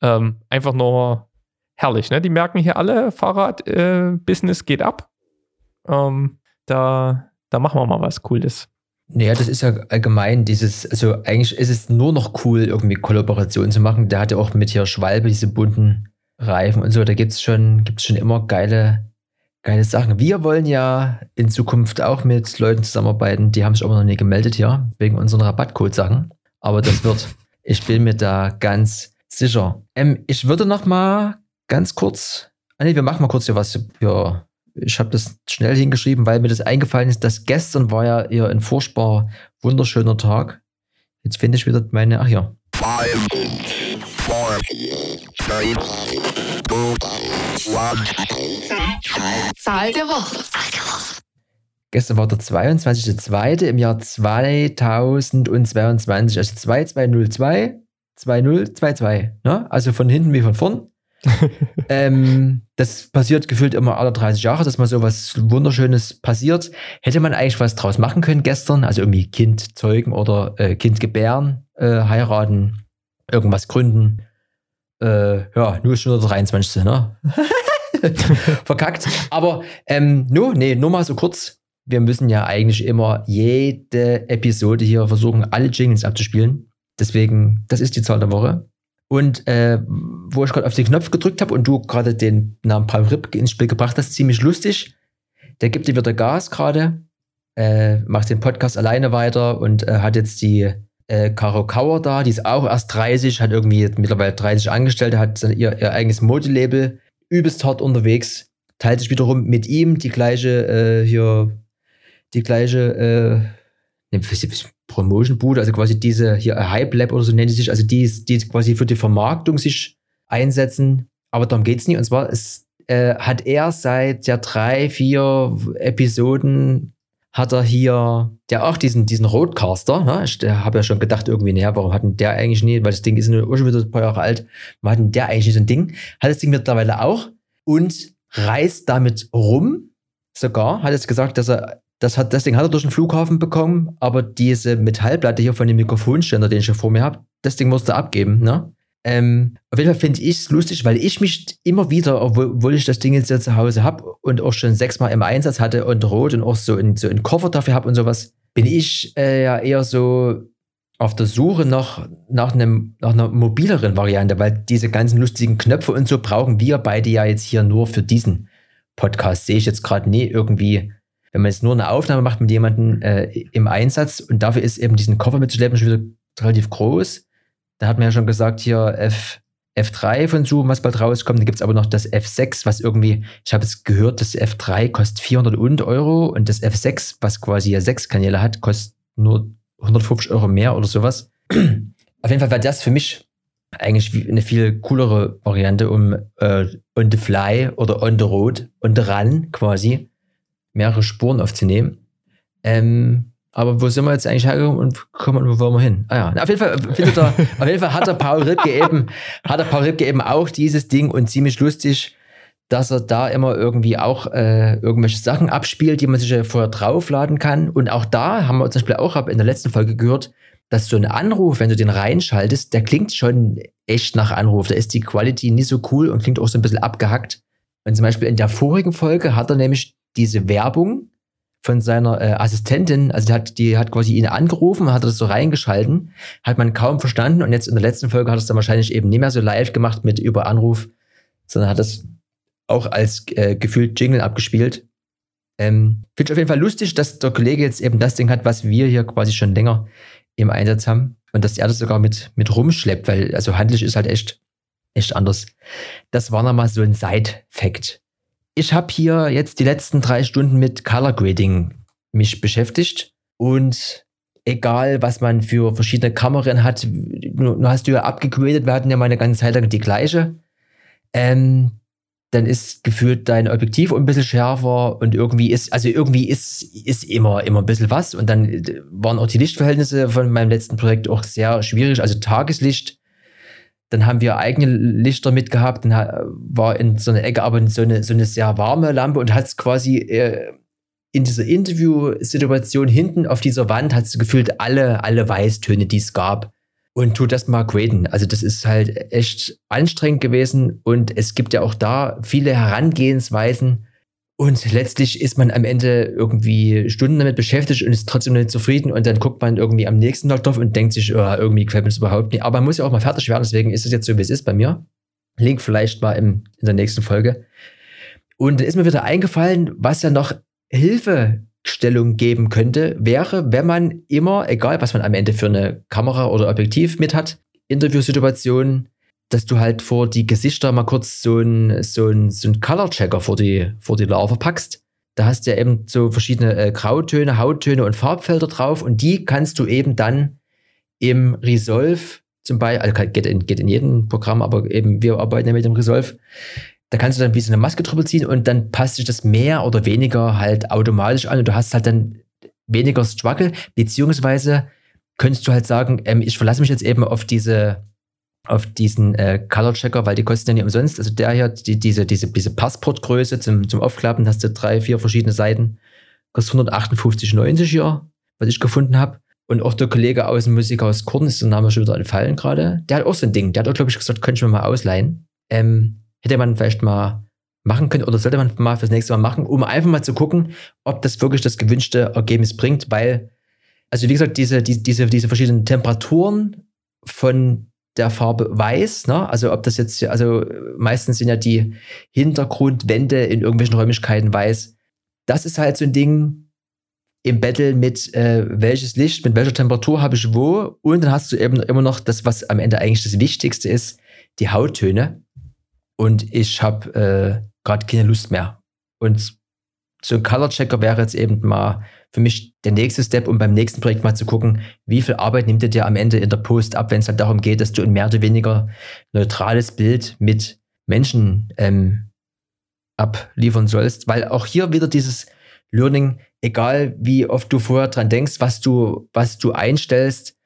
Ähm, einfach nur herrlich, ne? Die merken hier alle, Fahrrad-Business äh, geht ab. Ähm, da, da machen wir mal was Cooles. Naja, das ist ja allgemein dieses, also eigentlich ist es nur noch cool, irgendwie Kollaborationen zu machen. Der hatte auch mit hier Schwalbe diese bunten Reifen und so, da gibt es schon, gibt's schon immer geile, geile Sachen. Wir wollen ja in Zukunft auch mit Leuten zusammenarbeiten, die haben sich aber noch nie gemeldet hier, wegen unseren Rabattcode-Sachen. Aber das wird, [LAUGHS] ich bin mir da ganz sicher. Ähm, ich würde noch mal ganz kurz, ah nee, wir machen mal kurz hier was für, ich habe das schnell hingeschrieben, weil mir das eingefallen ist, dass gestern war ja eher ein furchtbar wunderschöner Tag. Jetzt finde ich wieder meine, ach ja. Zahl der Woche. Gestern war der 22.02. im Jahr 2022, also 2202, 2022, ne? Also von hinten wie von vorn. [LAUGHS] ähm, das passiert gefühlt immer alle 30 Jahre, dass mal so was Wunderschönes passiert. Hätte man eigentlich was draus machen können gestern? Also irgendwie Kind zeugen oder äh, Kind gebären, äh, heiraten, irgendwas gründen. Äh, ja, nur schon der 23. Ne? [LAUGHS] Verkackt. Aber ähm, nur, nee, nur mal so kurz. Wir müssen ja eigentlich immer jede Episode hier versuchen, alle Jingles abzuspielen. Deswegen, das ist die Zahl der Woche. Und äh, wo ich gerade auf den Knopf gedrückt habe und du gerade den Namen Paul Ripp ins Spiel gebracht hast, ziemlich lustig. Der gibt dir wieder Gas gerade, äh, macht den Podcast alleine weiter und äh, hat jetzt die äh, Caro Kauer da, die ist auch erst 30, hat irgendwie mittlerweile 30 Angestellte, hat ihr, ihr eigenes Modelabel, übelst hart unterwegs, teilt sich wiederum mit ihm die gleiche, äh, hier, die gleiche, äh, ne, Promotion-Bude, also quasi diese hier Hype Lab oder so nennt die sich, also die, die quasi für die Vermarktung sich einsetzen. Aber darum geht es nicht. Und zwar ist, äh, hat er seit ja drei, vier Episoden hat er hier, der auch diesen, diesen Roadcaster, ne? ich habe ja schon gedacht, irgendwie, naja, warum hat denn der eigentlich nie, weil das Ding ist nur schon wieder ein paar Jahre alt, warum hat denn der eigentlich nicht so ein Ding? Hat das Ding mittlerweile auch und reist damit rum, sogar, hat jetzt gesagt, dass er, das hat, das Ding hat er durch den Flughafen bekommen, aber diese Metallplatte hier von dem Mikrofonständer, den ich hier vor mir habe, das Ding musste abgeben, ne? Ähm, auf jeden Fall finde ich es lustig, weil ich mich immer wieder, obwohl ich das Ding jetzt ja zu Hause habe und auch schon sechsmal im Einsatz hatte und rot und auch so einen so Koffer dafür habe und sowas, bin ich äh, ja eher so auf der Suche nach, nach, einem, nach einer mobileren Variante, weil diese ganzen lustigen Knöpfe und so brauchen wir beide ja jetzt hier nur für diesen Podcast. Sehe ich jetzt gerade nie irgendwie, wenn man jetzt nur eine Aufnahme macht mit jemandem äh, im Einsatz und dafür ist eben diesen Koffer mitzuschleppen schon wieder relativ groß. Da hat man ja schon gesagt, hier F, F3 von Zoom, was bald rauskommt. Da gibt es aber noch das F6, was irgendwie, ich habe jetzt gehört, das F3 kostet 400 und Euro und das F6, was quasi ja sechs Kanäle hat, kostet nur 150 Euro mehr oder sowas. Auf jeden Fall wäre das für mich eigentlich eine viel coolere Variante, um äh, on the fly oder on the road, on the run quasi mehrere Spuren aufzunehmen. Ähm, aber wo sind wir jetzt eigentlich hergekommen und kommen, wo wollen wir hin? Ah ja, auf jeden Fall findet er, [LAUGHS] auf jeden Fall hat der Paul Ripke eben, hat der Paul Ripke eben auch dieses Ding und ziemlich lustig, dass er da immer irgendwie auch äh, irgendwelche Sachen abspielt, die man sich ja vorher draufladen kann. Und auch da haben wir zum Beispiel auch in der letzten Folge gehört, dass so ein Anruf, wenn du den reinschaltest, der klingt schon echt nach Anruf. Da ist die Quality nicht so cool und klingt auch so ein bisschen abgehackt. Und zum Beispiel in der vorigen Folge hat er nämlich diese Werbung von seiner äh, Assistentin, also die hat, die hat quasi ihn angerufen, hat das so reingeschalten, hat man kaum verstanden und jetzt in der letzten Folge hat es dann wahrscheinlich eben nicht mehr so live gemacht mit über Anruf, sondern hat es auch als äh, gefühlt Jingle abgespielt. Ähm, Finde ich auf jeden Fall lustig, dass der Kollege jetzt eben das Ding hat, was wir hier quasi schon länger im Einsatz haben und dass er das sogar mit, mit rumschleppt, weil also handlich ist halt echt, echt anders. Das war nochmal so ein Side-Fact. Ich habe hier jetzt die letzten drei Stunden mit Color Grading mich beschäftigt und egal, was man für verschiedene Kameran hat, nur hast du ja abgegradet, wir hatten ja mal eine ganze Zeit lang die gleiche. Ähm, dann ist gefühlt dein Objektiv ein bisschen schärfer und irgendwie ist, also irgendwie ist, ist immer, immer ein bisschen was. Und dann äh, waren auch die Lichtverhältnisse von meinem letzten Projekt auch sehr schwierig. Also Tageslicht, dann haben wir eigene Lichter mitgehabt, dann war in so einer Ecke aber so eine, so eine sehr warme Lampe und hat es quasi äh, in dieser Interview-Situation hinten auf dieser Wand hat es gefühlt alle, alle Weißtöne, die es gab und tu das mal graden. Also das ist halt echt anstrengend gewesen und es gibt ja auch da viele Herangehensweisen und letztlich ist man am Ende irgendwie Stunden damit beschäftigt und ist trotzdem nicht zufrieden und dann guckt man irgendwie am nächsten Tag drauf und denkt sich, oh, irgendwie gefällt mir das überhaupt nicht. Aber man muss ja auch mal fertig werden, deswegen ist es jetzt so, wie es ist bei mir. Link vielleicht mal im, in der nächsten Folge. Und dann ist mir wieder eingefallen, was ja noch Hilfe Stellung geben könnte, wäre, wenn man immer, egal was man am Ende für eine Kamera oder Objektiv mit hat, Interviewsituationen, dass du halt vor die Gesichter mal kurz so ein, so so ein Color-Checker vor die, vor die Larve packst. Da hast du ja eben so verschiedene äh, Grautöne, Hauttöne und Farbfelder drauf und die kannst du eben dann im Resolve zum Beispiel, also geht in, geht in jedem Programm, aber eben wir arbeiten ja mit dem Resolve, da kannst du dann wie so eine Maske drüber ziehen und dann passt sich das mehr oder weniger halt automatisch an und du hast halt dann weniger Struggle, beziehungsweise könntest du halt sagen, ähm, ich verlasse mich jetzt eben auf diese auf diesen äh, Color Checker, weil die kosten ja nicht umsonst. Also der hier, die, diese, diese, diese Passportgröße zum, zum Aufklappen, hast du drei, vier verschiedene Seiten, kostet 158,90 hier, was ich gefunden habe. Und auch der Kollege aus dem Musikhaus Korn ist der Name schon wieder entfallen gerade. Der hat auch so ein Ding. Der hat auch, glaube ich, gesagt, könnte ich mir mal ausleihen. Ähm, hätte man vielleicht mal machen können oder sollte man mal fürs nächste Mal machen, um einfach mal zu gucken, ob das wirklich das gewünschte Ergebnis bringt, weil, also wie gesagt, diese, die, diese, diese verschiedenen Temperaturen von der Farbe weiß, ne? also ob das jetzt, also meistens sind ja die Hintergrundwände in irgendwelchen Räumlichkeiten weiß. Das ist halt so ein Ding im Battle mit äh, welches Licht, mit welcher Temperatur habe ich wo und dann hast du eben immer noch das, was am Ende eigentlich das Wichtigste ist, die Hauttöne und ich habe äh, gerade keine Lust mehr. Und so ein Color Checker wäre jetzt eben mal für mich der nächste Step, um beim nächsten Projekt mal zu gucken, wie viel Arbeit nimmt dir dir am Ende in der Post ab, wenn es halt darum geht, dass du ein mehr oder weniger neutrales Bild mit Menschen ähm, abliefern sollst. Weil auch hier wieder dieses Learning, egal wie oft du vorher dran denkst, was du, was du einstellst,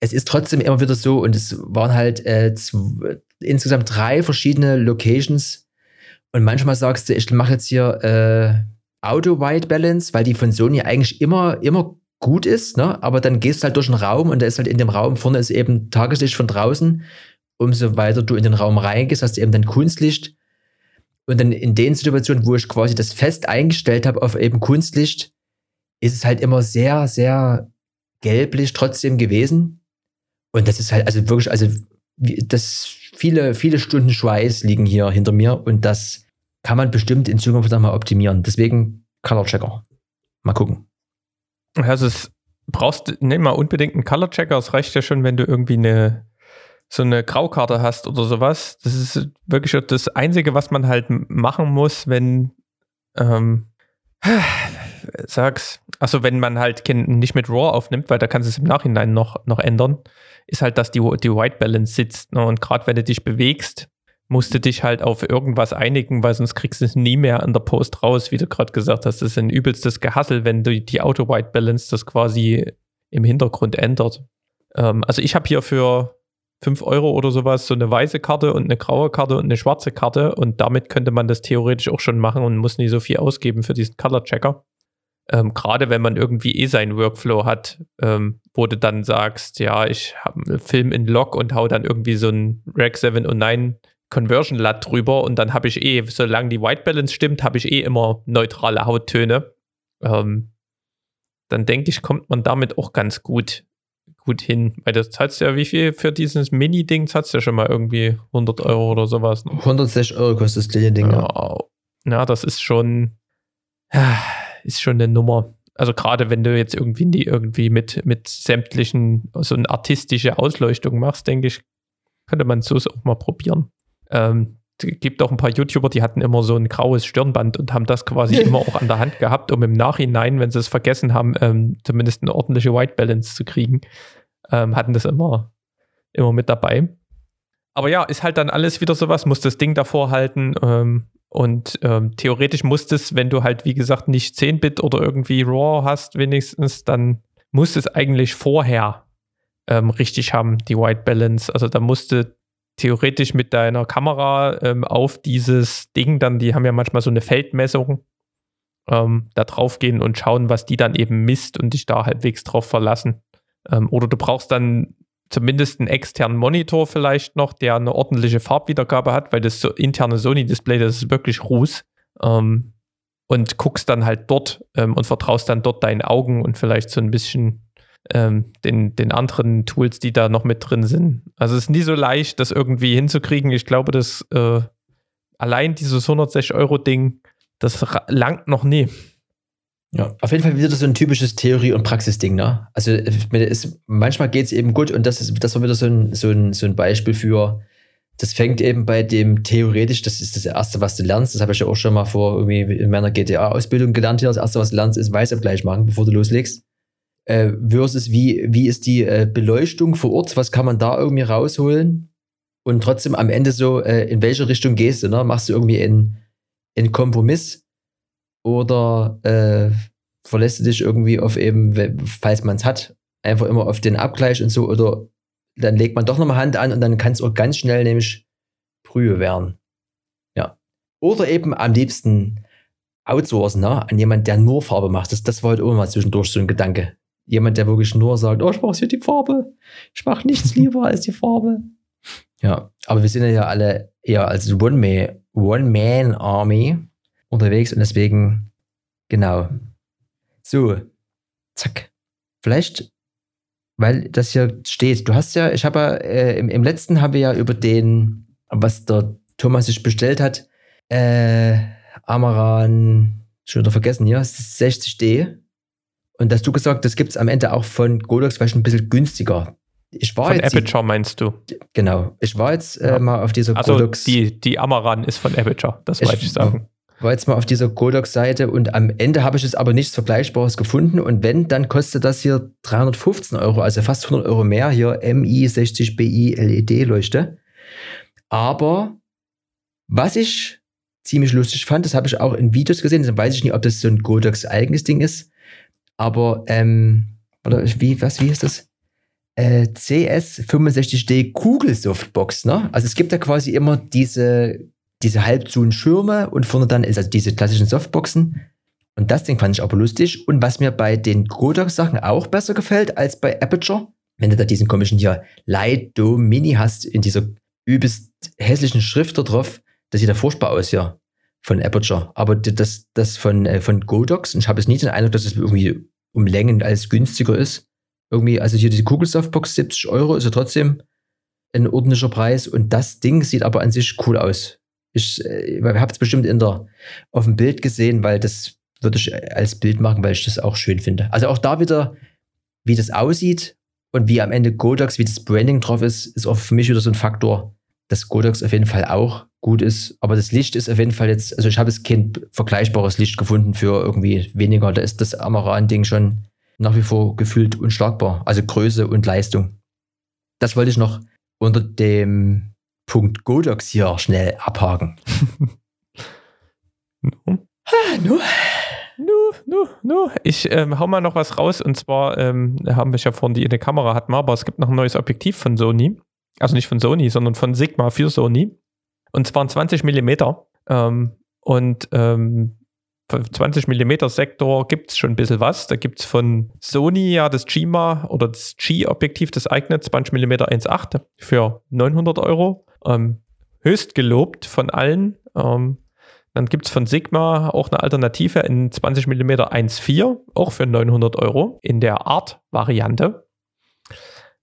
es ist trotzdem immer wieder so, und es waren halt äh, insgesamt drei verschiedene Locations. Und manchmal sagst du, ich mache jetzt hier äh, Auto-White Balance, weil die von Sony eigentlich immer, immer gut ist, ne? aber dann gehst du halt durch den Raum und da ist halt in dem Raum vorne ist eben Tageslicht von draußen. Umso weiter du in den Raum reingehst, hast du eben dann Kunstlicht. Und dann in den Situationen, wo ich quasi das fest eingestellt habe auf eben Kunstlicht, ist es halt immer sehr, sehr gelblich trotzdem gewesen. Und das ist halt, also wirklich, also das viele, viele Stunden Schweiß liegen hier hinter mir und das kann man bestimmt in Zukunft noch mal optimieren. Deswegen Color Checker. Mal gucken. Also es brauchst nicht mal unbedingt einen Color Checker. Es reicht ja schon, wenn du irgendwie eine so eine Graukarte hast oder sowas. Das ist wirklich das Einzige, was man halt machen muss, wenn ähm, [SIGHS] sag's, also wenn man halt nicht mit RAW aufnimmt, weil da kannst du es im Nachhinein noch, noch ändern, ist halt, dass die, die White Balance sitzt. Ne? Und gerade wenn du dich bewegst, musst du dich halt auf irgendwas einigen, weil sonst kriegst du es nie mehr an der Post raus, wie du gerade gesagt hast. Das ist ein übelstes Gehassel, wenn du die Auto-White Balance das quasi im Hintergrund ändert. Ähm, also ich habe hier für 5 Euro oder sowas so eine weiße Karte und eine graue Karte und eine schwarze Karte und damit könnte man das theoretisch auch schon machen und muss nie so viel ausgeben für diesen Color Checker. Ähm, Gerade wenn man irgendwie eh seinen Workflow hat, ähm, wo du dann sagst, ja, ich habe einen Film in Log und hau dann irgendwie so ein Rec 709 Conversion LUT drüber und dann habe ich eh, solange die White Balance stimmt, habe ich eh immer neutrale Hauttöne. Ähm, dann denke ich, kommt man damit auch ganz gut, gut hin. Weil das zahlst du ja wie viel für dieses Mini-Ding? Zahlst du ja schon mal irgendwie 100 Euro oder sowas. Ne? 160 Euro kostet das kleine Ding. Ja. Ja, ja, das ist schon, [SIGHS] ist schon eine Nummer. Also gerade wenn du jetzt irgendwie die irgendwie mit, mit sämtlichen, so eine artistische Ausleuchtung machst, denke ich, könnte man so auch mal probieren. Ähm, es gibt auch ein paar YouTuber, die hatten immer so ein graues Stirnband und haben das quasi [LAUGHS] immer auch an der Hand gehabt, um im Nachhinein, wenn sie es vergessen haben, ähm, zumindest eine ordentliche White Balance zu kriegen. Ähm, hatten das immer, immer mit dabei. Aber ja, ist halt dann alles wieder sowas, muss das Ding davor halten. Ähm, und ähm, theoretisch muss es, wenn du halt, wie gesagt, nicht 10-Bit oder irgendwie RAW hast, wenigstens, dann muss es eigentlich vorher ähm, richtig haben, die White Balance. Also da musste theoretisch mit deiner Kamera ähm, auf dieses Ding dann, die haben ja manchmal so eine Feldmessung, ähm, da drauf gehen und schauen, was die dann eben misst und dich da halbwegs drauf verlassen. Ähm, oder du brauchst dann zumindest einen externen Monitor vielleicht noch, der eine ordentliche Farbwiedergabe hat, weil das so interne Sony-Display, das ist wirklich Ruß. Ähm, und guckst dann halt dort ähm, und vertraust dann dort deinen Augen und vielleicht so ein bisschen ähm, den, den anderen Tools, die da noch mit drin sind. Also es ist nie so leicht, das irgendwie hinzukriegen. Ich glaube, dass äh, allein dieses 160-Euro-Ding, das langt noch nie. Ja, auf jeden Fall wieder so ein typisches Theorie- und Praxisding, ne? Also es, manchmal geht es eben gut und das ist das war wieder so ein, so, ein, so ein Beispiel für, das fängt eben bei dem theoretisch, das ist das Erste, was du lernst, das habe ich ja auch schon mal vor irgendwie in meiner GTA-Ausbildung gelernt das Erste, was du lernst, ist Weißabgleich machen, bevor du loslegst. Äh, versus wie, wie ist die äh, Beleuchtung vor Ort, was kann man da irgendwie rausholen und trotzdem am Ende so, äh, in welche Richtung gehst du, ne? Machst du irgendwie einen, einen Kompromiss oder äh, verlässt du dich irgendwie auf eben, falls man es hat, einfach immer auf den Abgleich und so oder dann legt man doch nochmal Hand an und dann kann es auch ganz schnell nämlich Brühe werden. Ja. Oder eben am liebsten outsourcen, ne? an jemand, der nur Farbe macht. Das, das war heute auch mal zwischendurch so ein Gedanke. Jemand, der wirklich nur sagt, oh, ich mache hier die Farbe. Ich mache nichts [LAUGHS] lieber als die Farbe. Ja, aber wir sind ja alle eher als One-Man- One-Man-Army unterwegs und deswegen, genau. So, zack. Vielleicht, weil das hier steht, du hast ja, ich habe ja, äh, im, im letzten haben wir ja über den, was der Thomas sich bestellt hat, äh, Amaran, schon wieder vergessen hier, 60D. Und hast du gesagt, das gibt es am Ende auch von Godox vielleicht ein bisschen günstiger. Ich war Von jetzt, Aperture meinst du? genau, ich war jetzt äh, Ja. mal auf dieser Also Godox. die, die Amaran ist von Aperture, das Ich- wollte ich sagen. war jetzt mal auf dieser Godox-Seite und am Ende habe ich jetzt aber nichts Vergleichbares gefunden. Und wenn, dann kostet das hier 315 Euro, also fast 100 Euro mehr hier MI 60BI LED-Leuchte. Aber was ich ziemlich lustig fand, das habe ich auch in Videos gesehen, dann weiß ich nicht, ob das so ein Godox eigenes Ding ist. Aber, ähm, oder wie, was, wie ist das? Äh, CS65D Kugelsoftbox, ne? Also es gibt ja quasi immer diese diese halbzuhen Schirme und vorne dann ist also diese klassischen Softboxen. Und das Ding fand ich aber lustig. Und was mir bei den Godox-Sachen auch besser gefällt als bei Aperture, wenn du da diesen komischen hier Light Dome Mini hast, in dieser übelst hässlichen Schrift da drauf, das sieht ja furchtbar aus hier von Aperture. Aber das, das von, äh, von Godox, und ich habe jetzt nicht den Eindruck, dass es irgendwie um Längen als günstiger ist. Irgendwie, also hier die Kugelsoftbox 70 Euro ist ja trotzdem ein ordentlicher Preis und das Ding sieht aber an sich cool aus. Ich, äh, habt es bestimmt in der, auf dem Bild gesehen, weil das würde ich als Bild machen, weil ich das auch schön finde. Also auch da wieder, wie das aussieht und wie am Ende Godox, wie das Branding drauf ist, ist auch für mich wieder so ein Faktor, dass Godox auf jeden Fall auch gut ist. Aber das Licht ist auf jeden Fall jetzt, also ich habe jetzt kein vergleichbares Licht gefunden für irgendwie weniger. Da ist das Amaran-Ding schon nach wie vor gefühlt unschlagbar. Also Größe und Leistung. Das wollte ich noch unter dem Punkt Godox hier schnell abhaken. [LAUGHS] no. Ah, no. No, no, no. Ich ähm, hau mal noch was raus und zwar ähm, haben wir ja vorhin die in der Kamera hatten, aber es gibt noch ein neues Objektiv von Sony. Also nicht von Sony, sondern von Sigma für Sony. Und zwar ein 20 mm. Ähm, und ähm, 20 mm Sektor gibt es schon ein bisschen was. Da gibt es von Sony ja das Gima oder das G-Objektiv, das eignet 20 mm 1.8 für 900 Euro. Ähm, höchst gelobt von allen. Ähm, dann gibt es von Sigma auch eine Alternative in 20 mm 1.4, auch für 900 Euro in der Art-Variante.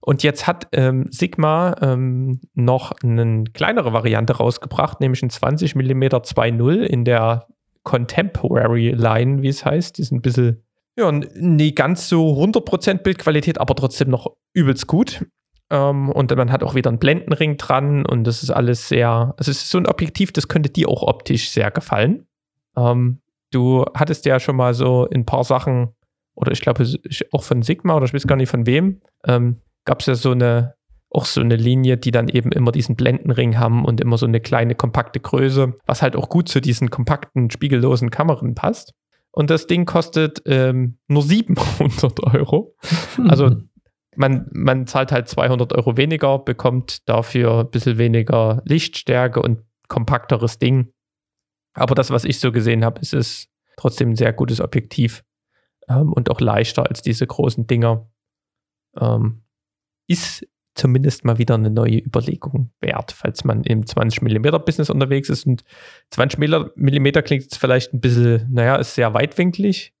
Und jetzt hat ähm, Sigma ähm, noch eine kleinere Variante rausgebracht, nämlich ein 20 mm 2.0 in der Contemporary Line, wie es heißt. Die sind ein bisschen, ja, nie ganz so 100% Bildqualität, aber trotzdem noch übelst gut. Ähm, und man hat auch wieder einen Blendenring dran und das ist alles sehr, also es ist so ein Objektiv, das könnte dir auch optisch sehr gefallen. Ähm, du hattest ja schon mal so ein paar Sachen, oder ich glaube auch von Sigma oder ich weiß gar nicht von wem, ähm, gab es ja so eine, auch so eine Linie, die dann eben immer diesen Blendenring haben und immer so eine kleine kompakte Größe, was halt auch gut zu diesen kompakten, spiegellosen Kameran passt. Und das Ding kostet ähm, nur 700 Euro. Also man, man zahlt halt 200 Euro weniger, bekommt dafür ein bisschen weniger Lichtstärke und kompakteres Ding. Aber das, was ich so gesehen habe, ist es trotzdem ein sehr gutes Objektiv ähm, und auch leichter als diese großen Dinger. Ähm, ist zumindest mal wieder eine neue Überlegung wert, falls man im 20 mm Business unterwegs ist. Und 20 mm klingt jetzt vielleicht ein bisschen, naja, ist sehr weitwinklig.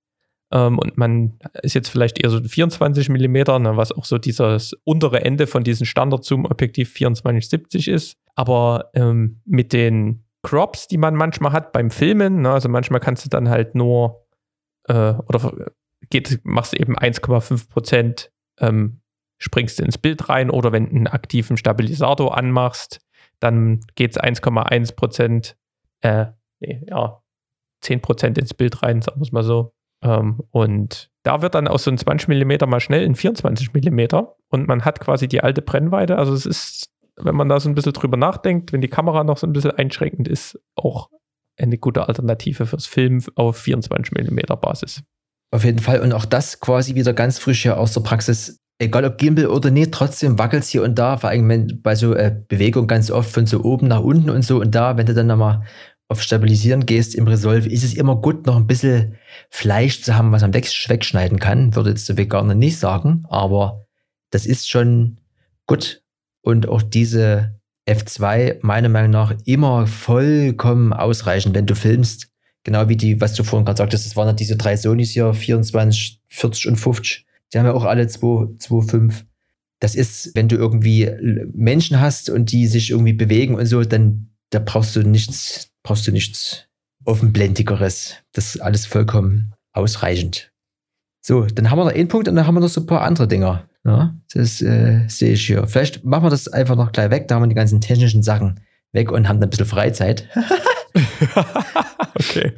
Ähm, und man ist jetzt vielleicht eher so 24 mm, ne, was auch so dieses untere Ende von diesem Standard-Zoom-Objektiv 2470 ist. Aber ähm, mit den Crops, die man manchmal hat beim Filmen, ne, also manchmal kannst du dann halt nur äh, oder geht, machst eben 1,5 Prozent ähm, springst ins Bild rein oder wenn du einen aktiven Stabilisator anmachst, dann geht es 1,1 Prozent, äh, nee, ja, 10 Prozent ins Bild rein, sagen wir es mal so. Ähm, und da wird dann aus so ein 20 mm mal schnell in 24 mm und man hat quasi die alte Brennweite. Also es ist, wenn man da so ein bisschen drüber nachdenkt, wenn die Kamera noch so ein bisschen einschränkend ist, auch eine gute Alternative fürs Filmen auf 24 mm Basis. Auf jeden Fall. Und auch das quasi wieder ganz frisch hier aus der Praxis egal ob Gimbal oder nicht, trotzdem wackelt es hier und da, vor allem bei so äh, Bewegung ganz oft von so oben nach unten und so. Und da, wenn du dann nochmal auf Stabilisieren gehst im Resolve, ist es immer gut, noch ein bisschen Fleisch zu haben, was man wegschneiden kann. Würde jetzt der Veganer nicht sagen, aber das ist schon gut. Und auch diese F2 meiner Meinung nach immer vollkommen ausreichend, wenn du filmst. Genau wie die, was du vorhin gerade sagtest, das waren ja diese drei Sonys hier, 24, 40 und 50 die haben ja auch alle 2,5. Das ist, wenn du irgendwie Menschen hast und die sich irgendwie bewegen und so, dann da brauchst du nichts, brauchst du nichts offenblendigeres. Das ist alles vollkommen ausreichend. So, dann haben wir noch einen Punkt und dann haben wir noch so ein paar andere Dinger. Ja, das äh, sehe ich hier. Vielleicht machen wir das einfach noch gleich weg. Da haben wir die ganzen technischen Sachen weg und haben dann ein bisschen Freizeit. [LAUGHS] [LAUGHS] okay.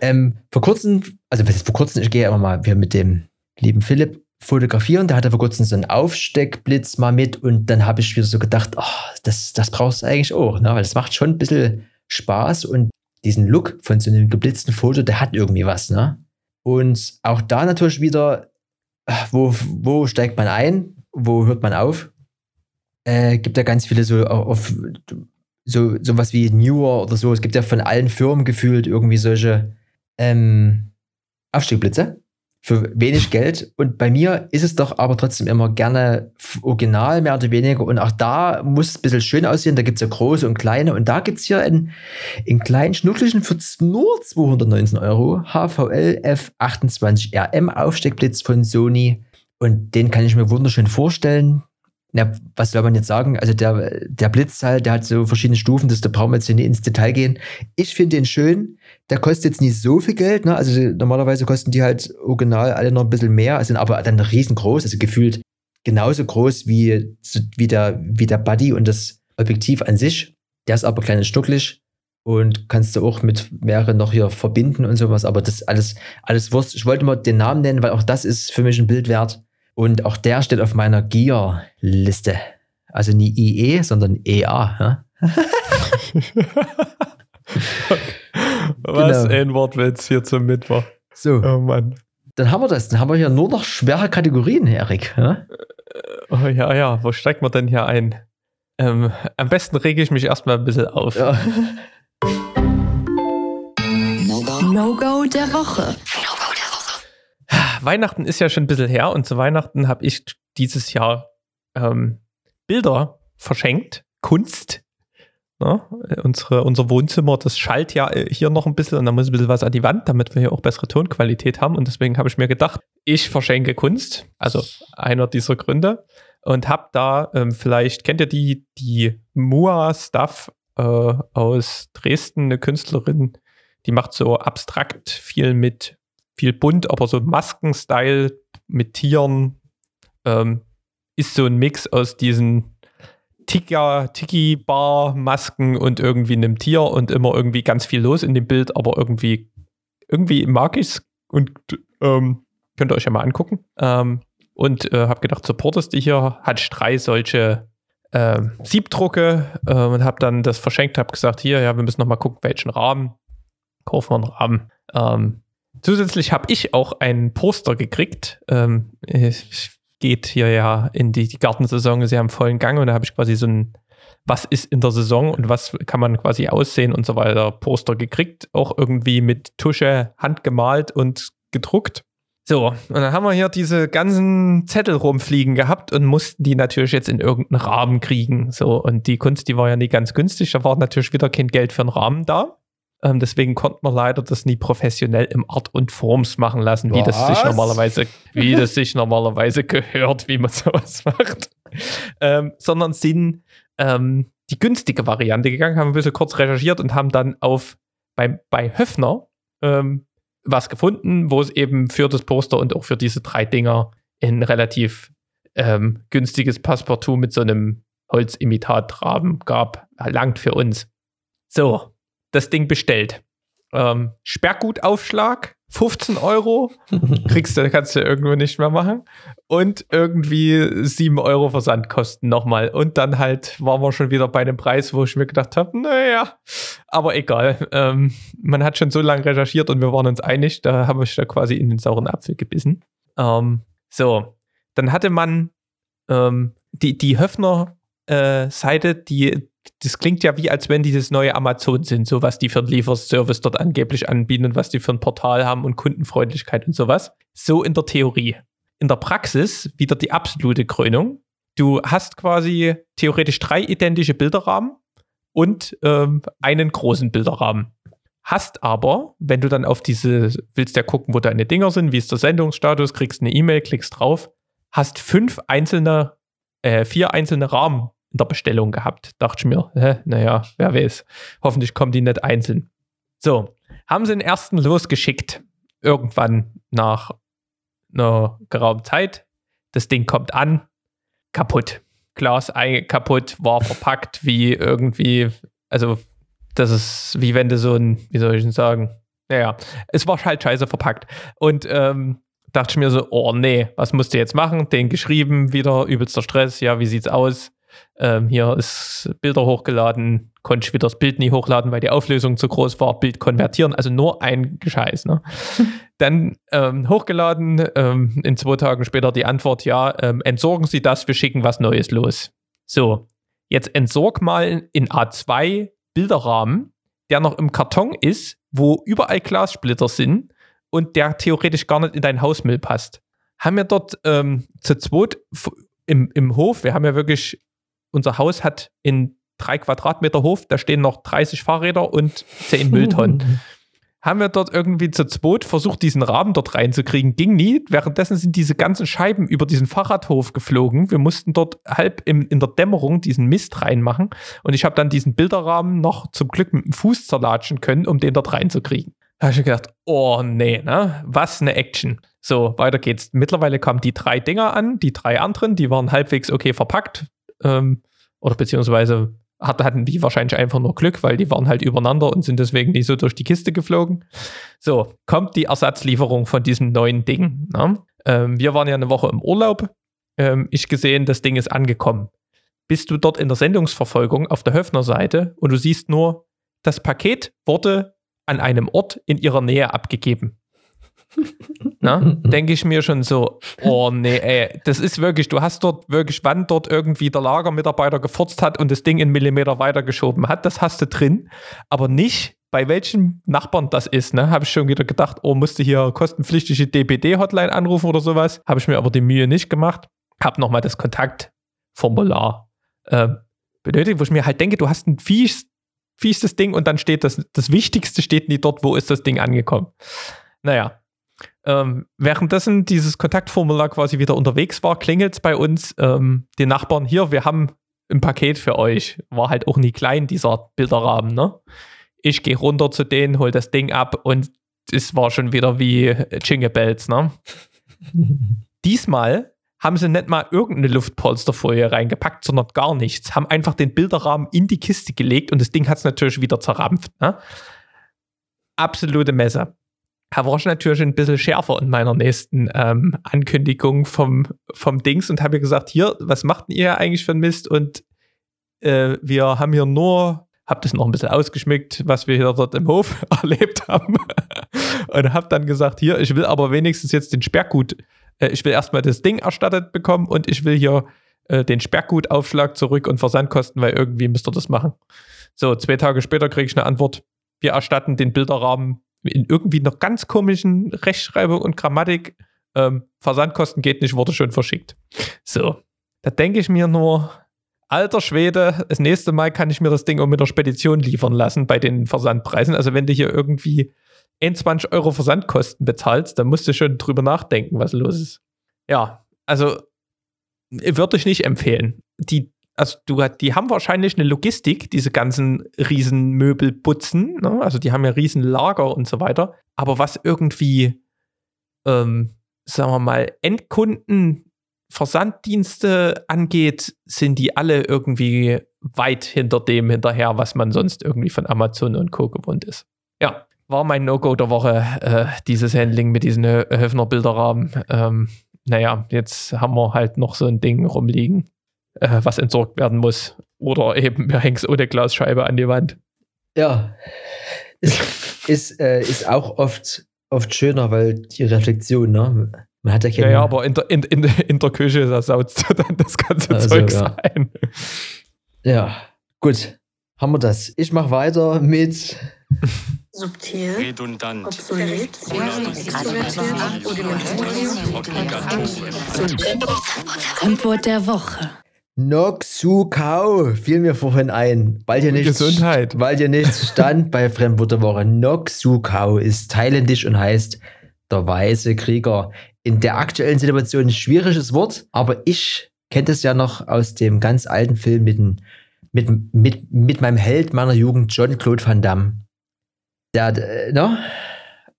Ähm, vor kurzem, also vor kurzem, ich gehe immer mal wieder mit dem lieben Philipp fotografieren. Der hatte vor kurzem so einen Aufsteckblitz mal mit und dann habe ich wieder so gedacht, oh, das, das brauchst du eigentlich auch, ne? weil das macht schon ein bisschen Spaß und diesen Look von so einem geblitzten Foto, der hat irgendwie was. Ne? Und auch da natürlich wieder, wo, wo steigt man ein, wo hört man auf? Äh, gibt ja ganz viele so auf so sowas wie Newer oder so. Es gibt ja von allen Firmen gefühlt irgendwie solche ähm, Aufsteckblitze für wenig Geld. Und bei mir ist es doch aber trotzdem immer gerne original, mehr oder weniger. Und auch da muss es ein bisschen schön aussehen. Da gibt es ja große und kleine. Und da gibt es hier einen, einen kleinen schnucklichen für nur 219 Euro HVL F28 RM Aufsteckblitz von Sony. Und den kann ich mir wunderschön vorstellen. Na, was soll man jetzt sagen? Also der, der Blitz halt, der hat so verschiedene Stufen, das, da brauchen wir jetzt nicht ins Detail gehen. Ich finde den schön. Der kostet jetzt nicht so viel Geld. Ne? Also normalerweise kosten die halt original alle noch ein bisschen mehr, sind aber dann riesengroß, also gefühlt genauso groß wie, wie, der, wie der Buddy und das Objektiv an sich. Der ist aber klein und stucklig und kannst du auch mit mehreren noch hier verbinden und sowas. Aber das alles, alles Wurst. Ich wollte mal den Namen nennen, weil auch das ist für mich ein Bild wert. Und auch der steht auf meiner Gear-Liste. Also nie IE, sondern EA. Ja? [LAUGHS] Was Genau. ein Wortwitz hier zum Mittwoch. So, Oh Mann. dann haben wir das. Dann haben wir hier nur noch schwere Kategorien, Erik. Ja? Oh ja, ja, wo steigt man denn hier ein? Ähm, am besten rege ich mich erstmal ein bisschen auf. Ja. No-Go No-Go der Woche. Weihnachten ist ja schon ein bisschen her und zu Weihnachten habe ich dieses Jahr ähm, Bilder verschenkt, Kunst. Ne? Unsere, unser Wohnzimmer, das schallt ja äh, hier noch ein bisschen und da muss ein bisschen was an die Wand, damit wir hier auch bessere Tonqualität haben. Und deswegen habe ich mir gedacht, ich verschenke Kunst, also einer dieser Gründe. Und habe da, ähm, vielleicht kennt ihr die, die Mua Stuff äh, aus Dresden, eine Künstlerin, die macht so abstrakt viel mit viel bunt, aber so Masken-Style mit Tieren. Ähm, ist so ein Mix aus diesen Tiki-Bar-Masken und irgendwie einem Tier und immer irgendwie ganz viel los in dem Bild, aber irgendwie, irgendwie mag ich es und ähm, könnt ihr euch ja mal angucken. Ähm, und äh, habe gedacht, supportest die hier, hat drei solche ähm, Siebdrucke äh, und habe dann das verschenkt, habe gesagt, hier, ja, wir müssen noch mal gucken, welchen Rahmen. Kaufen wir einen Rahmen. Ähm, zusätzlich habe ich auch ein Poster gekriegt. Ähm, geht hier ja in die, die Gartensaison, ja im vollen Gang und da habe ich quasi so ein, was ist in der Saison und was kann man quasi aussehen und so weiter, Poster gekriegt. Auch irgendwie mit Tusche handgemalt und gedruckt. So, und dann haben wir hier diese ganzen Zettel rumfliegen gehabt und mussten die natürlich jetzt in irgendeinen Rahmen kriegen. So, und die Kunst, die war ja nie ganz günstig. Da war natürlich wieder kein Geld für einen Rahmen da. Ähm, deswegen konnte man leider das nie professionell im Art und Forms machen lassen, wie das sich normalerweise, wie [LAUGHS] das sich normalerweise gehört, wie man [LAUGHS] sowas macht. Ähm, sondern sind ähm, die günstige Variante gegangen, haben ein bisschen kurz recherchiert und haben dann auf bei, bei Höfner ähm, was gefunden, wo es eben für das Poster und auch für diese drei Dinger ein relativ ähm, günstiges Passepartout mit so einem Holzimitatrahmen gab. Langt für uns. So, das Ding bestellt. Ähm, Sperrgutaufschlag, 15 Euro. [LAUGHS] Kriegst du, kannst du irgendwo nicht mehr machen. Und irgendwie 7 Euro Versandkosten nochmal. Und dann halt waren wir schon wieder bei einem Preis, wo ich mir gedacht habe, naja, aber egal. Ähm, man hat schon so lange recherchiert und wir waren uns einig, da habe ich da quasi in den sauren Apfel gebissen. Ähm, so, dann hatte man ähm, die, die Höfner-Seite, die, das klingt ja wie, als wenn die das neue Amazon sind, so was die für einen Lieferservice dort angeblich anbieten und was die für ein Portal haben und Kundenfreundlichkeit und sowas. So in der Theorie. In der Praxis wieder die absolute Krönung. Du hast quasi theoretisch drei identische Bilderrahmen und ähm, einen großen Bilderrahmen. Hast aber, wenn du dann auf diese, willst ja gucken, wo deine Dinger sind, wie ist der Sendungsstatus, kriegst eine E-Mail, klickst drauf, hast fünf einzelne, äh, vier einzelne Rahmen in der Bestellung gehabt. Dachte ich mir, hä, naja, wer weiß. Hoffentlich kommen die nicht einzeln. So, haben sie den ersten losgeschickt. Irgendwann nach einer geraumen Zeit. Das Ding kommt an, kaputt. Glas kaputt, war verpackt wie irgendwie, also das ist wie wenn du so ein, wie soll ich denn sagen? Naja, es war halt scheiße verpackt. Und ähm, dachte ich mir so, oh nee, was musst du jetzt machen? Den geschrieben, wieder übelster Stress, ja, wie sieht's aus? Ähm, hier ist Bilder hochgeladen, konnte ich wieder das Bild nie hochladen, weil die Auflösung zu groß war, Bild konvertieren, also nur ein Gescheiß, ne? [LAUGHS] Dann ähm, hochgeladen, ähm, in zwei Tagen später die Antwort, ja, ähm, entsorgen Sie das, wir schicken was Neues los. So, jetzt entsorg mal in A2 Bilderrahmen, der noch im Karton ist, wo überall Glassplitter sind und der theoretisch gar nicht in dein Hausmüll passt. Haben wir dort ähm, zu zweit im, im Hof, wir haben ja wirklich, unser Haus hat in drei Quadratmeter Hof, da stehen noch 30 Fahrräder und 10 Mülltonnen. [LAUGHS] haben wir dort irgendwie zu zweit versucht, diesen Rahmen dort reinzukriegen. Ging nie. Währenddessen sind diese ganzen Scheiben über diesen Fahrradhof geflogen. Wir mussten dort halb im, in der Dämmerung diesen Mist reinmachen. Und ich habe dann diesen Bilderrahmen noch zum Glück mit dem Fuß zerlatschen können, um den dort reinzukriegen. Da habe ich gedacht, oh nee, ne? Was eine Action. So, weiter geht's. Mittlerweile kamen die drei Dinger an, die drei anderen, die waren halbwegs okay verpackt. Ähm, oder beziehungsweise hatten die wahrscheinlich einfach nur Glück, weil die waren halt übereinander und sind deswegen nicht so durch die Kiste geflogen. So, kommt die Ersatzlieferung von diesem neuen Ding. Ne? Ähm, wir waren ja eine Woche im Urlaub. Ähm, ich gesehen, das Ding ist angekommen. Bist du dort in der Sendungsverfolgung auf der Höfner-Seite und du siehst nur, das Paket wurde an einem Ort in ihrer Nähe abgegeben. Denke ich mir schon so, oh nee, ey, das ist wirklich, du hast dort wirklich, wann dort irgendwie der Lagermitarbeiter gefurzt hat und das Ding einen Millimeter weitergeschoben hat, das hast du drin, aber nicht bei welchen Nachbarn das ist, ne, habe ich schon wieder gedacht, oh, musste hier kostenpflichtige DPD-Hotline anrufen oder sowas, habe ich mir aber die Mühe nicht gemacht, habe nochmal das Kontaktformular äh, benötigt, wo ich mir halt denke, du hast ein fies, fiestes Ding und dann steht das, das Wichtigste steht nie dort, wo ist das Ding angekommen. Naja, ähm, währenddessen dieses Kontaktformular quasi wieder unterwegs war, klingelt es bei uns, ähm, die Nachbarn, hier, wir haben ein Paket für euch. War halt auch nie klein, dieser Bilderrahmen, ne? Ich gehe runter zu denen, hol das Ding ab und es war schon wieder wie Jingle Bells, ne? [LAUGHS] Diesmal haben sie nicht mal irgendeine Luftpolsterfolie reingepackt, sondern gar nichts. Haben einfach den Bilderrahmen in die Kiste gelegt und das Ding hat es natürlich wieder zerrampft. Ne? Absolute Messe ich natürlich ein bisschen schärfer in meiner nächsten ähm, Ankündigung vom, vom Dings und habe gesagt, hier, was macht ihr eigentlich für ein Mist? Und äh, wir haben hier nur, habe das noch ein bisschen ausgeschmückt, was wir hier dort im Hof [LAUGHS] erlebt haben. und habe dann gesagt, hier, ich will aber wenigstens jetzt den Sperrgut, äh, ich will erstmal das Ding erstattet bekommen und ich will hier äh, den Sperrgutaufschlag zurück und Versandkosten, weil irgendwie müsst ihr das machen. So, zwei Tage später kriege ich eine Antwort, wir erstatten den Bilderrahmen in irgendwie noch ganz komischen Rechtschreibung und Grammatik. Ähm, Versandkosten geht nicht, wurde schon verschickt. So, da denke ich mir nur, alter Schwede, das nächste Mal kann ich mir das Ding auch mit der Spedition liefern lassen bei den Versandpreisen. Also wenn du hier irgendwie 21 Euro Versandkosten bezahlst, dann musst du schon drüber nachdenken, was los ist. Ja, also würde ich nicht empfehlen. Die also du, die haben wahrscheinlich eine Logistik, diese ganzen Riesenmöbelputzen, ne? also die haben ja Riesenlager und so weiter. Aber was irgendwie, ähm, sagen wir mal, Endkunden, Versanddienste angeht, sind die alle irgendwie weit hinter dem hinterher, was man sonst irgendwie von Amazon und Co. gewohnt ist. Ja, war mein No-Go der Woche, äh, dieses Handling mit diesen Höfner Bilderrahmen. Ähm, naja, jetzt haben wir halt noch so ein Ding rumliegen äh, was entsorgt werden muss. Oder eben, wir hängen es ohne Glasscheibe an die Wand. Ja, ist, ist, äh, ist auch oft, oft schöner, weil die Reflexion, ne? Man hat ja keine. Ja, ja aber in der, in, in, in der Küche, da sauzt [LAUGHS] dann das ganze also, Zeug ja. ein. Ja, gut. Haben wir das. Ich mache weiter mit. Subtil. Redundant. Obsolet. Der Woche. Noxukau fiel mir vorhin ein, weil hier nicht, Gesundheit. Weil hier nicht stand bei Fremdwort der Woche. Noxukau ist thailändisch und heißt der weiße Krieger. In der aktuellen Situation ein schwieriges Wort, aber ich kenne das ja noch aus dem ganz alten Film mit, mit, mit, mit meinem Held meiner Jugend, John-Claude Van Damme. Der, äh, ne?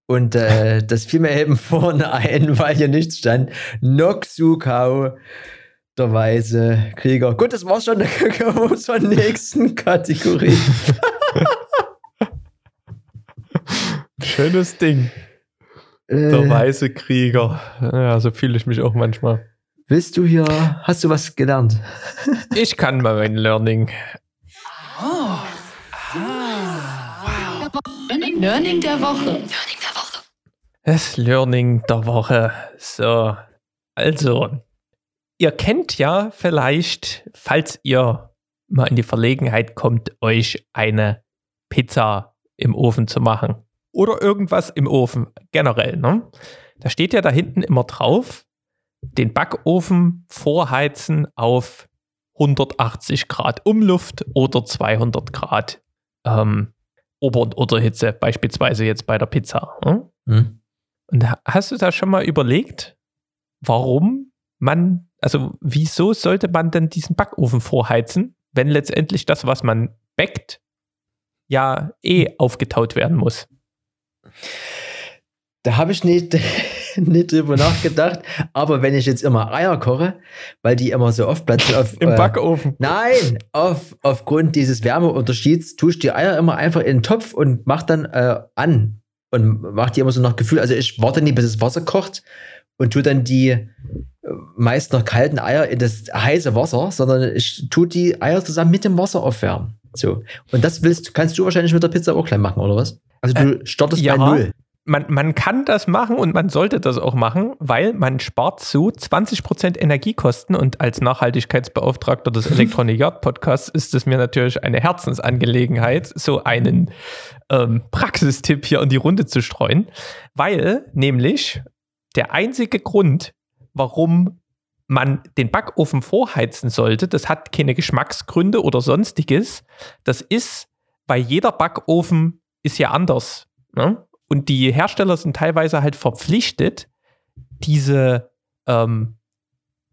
Und äh, [LAUGHS] das fiel mir eben vorne ein, weil hier nichts stand. Noxukau der weiße Krieger. Gut, das war's schon. [LAUGHS] Dann kommen wir zur nächsten Kategorie. [LAUGHS] Schönes Ding. Der äh, weiße Krieger. Ja, so fühle ich mich auch manchmal. Willst du hier, hast du was gelernt? [LAUGHS] ich kann mal mein Learning. Oh. Ah. Learning der Woche. Learning der Woche. Das Learning der Woche. So, also, ihr kennt ja vielleicht, falls ihr mal in die Verlegenheit kommt, euch eine Pizza im Ofen zu machen. Oder irgendwas im Ofen generell. Ne? Da steht ja da hinten immer drauf, den Backofen vorheizen auf 180 Grad Umluft oder 200 Grad. Ähm, Ober- und Unterhitze, beispielsweise jetzt bei der Pizza. Hm? Hm? Und ha- hast du da schon mal überlegt, warum man, also wieso sollte man denn diesen Backofen vorheizen, wenn letztendlich das, was man backt, ja eh aufgetaut werden muss? Da habe ich nicht, [LAUGHS] nicht drüber nachgedacht. Aber wenn ich jetzt immer Eier koche, weil die immer so oft platzen auf. [LAUGHS] Im äh, Backofen. Nein, auf, aufgrund dieses Wärmeunterschieds tue ich die Eier immer einfach in den Topf und mach dann äh, an. Und mach die immer so nach Gefühl. Also ich warte nie, bis das Wasser kocht und tue dann die meist noch kalten Eier in das heiße Wasser, sondern ich tue die Eier zusammen mit dem Wasser aufwärmen. So. Und das willst, kannst du wahrscheinlich mit der Pizza auch gleich machen, oder was? Also du startest ja. bei Null. Man, man kann das machen und man sollte das auch machen, weil man spart so 20% Energiekosten und als Nachhaltigkeitsbeauftragter des [LAUGHS] Electronic Yard Podcasts ist es mir natürlich eine Herzensangelegenheit, so einen ähm, Praxistipp hier in die Runde zu streuen, weil nämlich der einzige Grund, warum man den Backofen vorheizen sollte, das hat keine Geschmacksgründe oder sonstiges, das ist, weil jeder Backofen ist ja anders. Ne? Und die Hersteller sind teilweise halt verpflichtet, diese, ähm,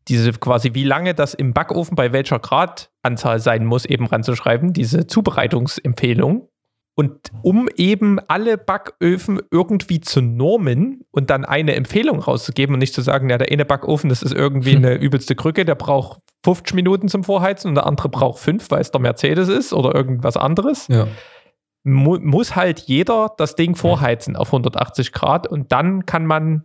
diese quasi, wie lange das im Backofen bei welcher Gradanzahl sein muss, eben ranzuschreiben, diese Zubereitungsempfehlung. Und um eben alle Backöfen irgendwie zu normen und dann eine Empfehlung rauszugeben und nicht zu sagen, ja, der eine Backofen, das ist irgendwie [LAUGHS] eine übelste Krücke, der braucht 50 Minuten zum Vorheizen und der andere braucht 5, weil es der Mercedes ist oder irgendwas anderes Ja. mu muss halt jeder das Ding vorheizen auf 180 Grad und dann kann man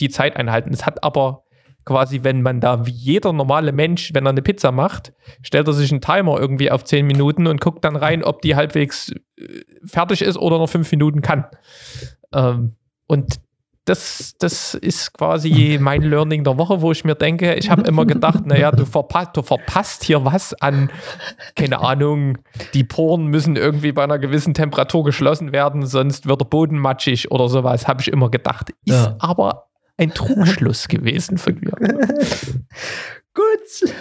die Zeit einhalten. Es hat aber quasi, wenn man da wie jeder normale Mensch, wenn er eine Pizza macht, stellt er sich einen Timer irgendwie auf 10 Minuten und guckt dann rein, ob die halbwegs äh, fertig ist oder noch 5 Minuten kann. Ähm, und das, das ist quasi [LAUGHS] mein Learning der Woche, wo ich mir denke, ich habe immer gedacht, naja, du, verpa du verpasst hier was an, keine Ahnung, die Poren müssen irgendwie bei einer gewissen Temperatur geschlossen werden, sonst wird der Boden matschig oder sowas, habe ich immer gedacht. Ist Ja. aber ein Trugschluss [LAUGHS] gewesen von mir. Gut.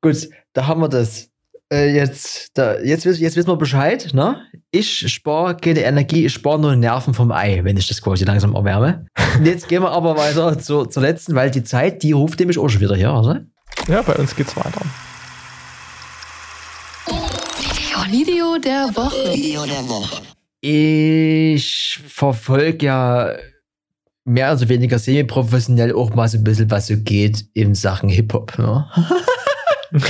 Gut, da haben wir das. Äh, jetzt, da, jetzt, jetzt wissen wir Bescheid, ne? Ich spare keine Energie, ich spare nur Nerven vom Ei, wenn ich das quasi langsam erwärme. Und jetzt gehen wir aber weiter zur, zur letzten, weil die Zeit, die ruft nämlich auch schon wieder hier, oder? Ja, bei uns geht's weiter. Video der Woche. Video der Woche. Ich verfolge ja mehr oder weniger semi-professionell auch mal so ein bisschen, was so geht in Sachen Hip-Hop. Ne? [LAUGHS]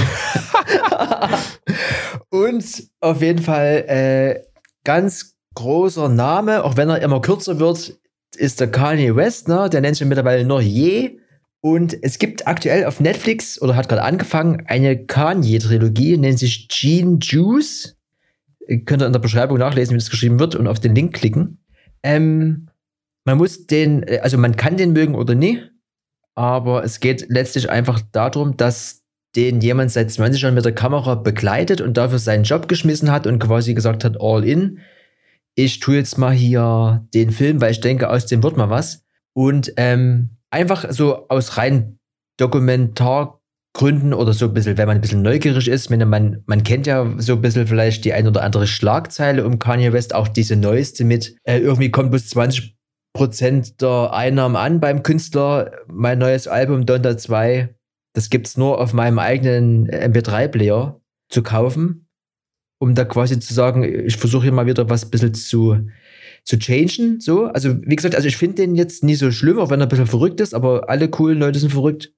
Und auf jeden Fall äh, ganz großer Name, auch wenn er immer kürzer wird, ist der Kanye West, ne? der nennt sich mittlerweile nur Je. Und es gibt aktuell auf Netflix oder hat gerade angefangen eine Kanye-Trilogie, nennt sich Gene Juice. Könnt ihr in der Beschreibung nachlesen, wie das geschrieben wird und auf den Link klicken. Ähm, man muss den, äh, also man kann den mögen oder nie, aber es geht letztlich einfach darum, dass den jemand seit 20 Jahren mit der Kamera begleitet und dafür seinen Job geschmissen hat und quasi gesagt hat, all in. Ich tue jetzt mal hier den Film, weil ich denke, aus dem wird mal was. Und ähm, einfach so aus rein Dokumentargründen oder so ein bisschen, wenn man ein bisschen neugierig ist, wenn man, man kennt ja so ein bisschen vielleicht die ein oder andere Schlagzeile um Kanye West, auch diese neueste mit, äh, irgendwie kommt bis 20 Prozent der Einnahmen an beim Künstler. Mein neues Album Donda 2, das gibt's nur auf meinem eigenen MP3-Player zu kaufen, um da quasi zu sagen, ich versuche hier mal wieder was ein bisschen zu, zu changen. So. Also, wie gesagt, also ich finde den jetzt nie so schlimm, auch wenn er ein bisschen verrückt ist, aber alle coolen Leute sind verrückt.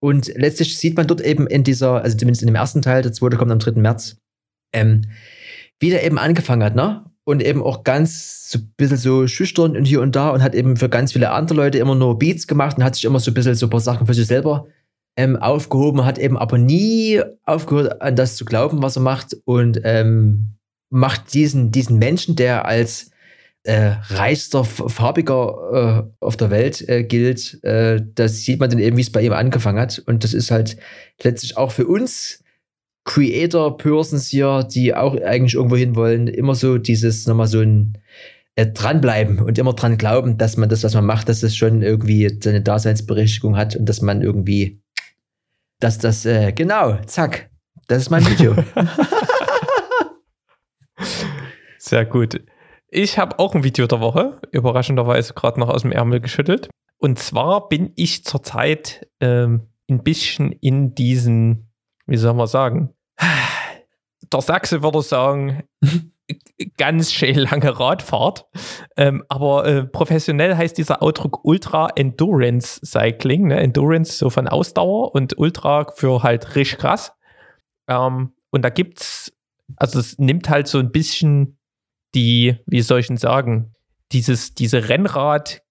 Und letztlich sieht man dort eben in dieser, also zumindest in dem ersten Teil, der zweite kommt am 3. März, ähm, wie der eben angefangen hat, ne? Und eben auch ganz so ein bisschen so schüchtern und hier und da und hat eben für ganz viele andere Leute immer nur Beats gemacht und hat sich immer so ein bisschen so ein paar Sachen für sich selber ähm, aufgehoben, hat eben aber nie aufgehört, an das zu glauben, was er macht und ähm, macht diesen, diesen Menschen, der als äh, reichster Farbiger äh, auf der Welt äh, gilt, äh, das sieht man dann eben, wie es bei ihm angefangen hat. Und das ist halt letztlich auch für uns Creator-Persons hier, die auch eigentlich irgendwo hin wollen, immer so dieses, nochmal so ein äh, dranbleiben und immer dran glauben, dass man das, was man macht, dass das schon irgendwie seine Daseinsberechtigung hat und dass man irgendwie, dass das, äh, genau, zack, das ist mein Video. [LAUGHS] Sehr gut. Ich habe auch ein Video der Woche, überraschenderweise gerade noch aus dem Ärmel geschüttelt. Und zwar bin ich zurzeit ähm, ein bisschen in diesen, wie soll man sagen, [SIGHS] der Sachse würde sagen, [LAUGHS] ganz schön lange Radfahrt. Ähm, aber äh, professionell heißt dieser Ausdruck Ultra Endurance Cycling. Ne? Endurance so von Ausdauer und Ultra für halt richtig krass. Ähm, und da gibt's, also es nimmt halt so ein bisschen die, wie soll ich denn sagen, dieses, diese Rennrad,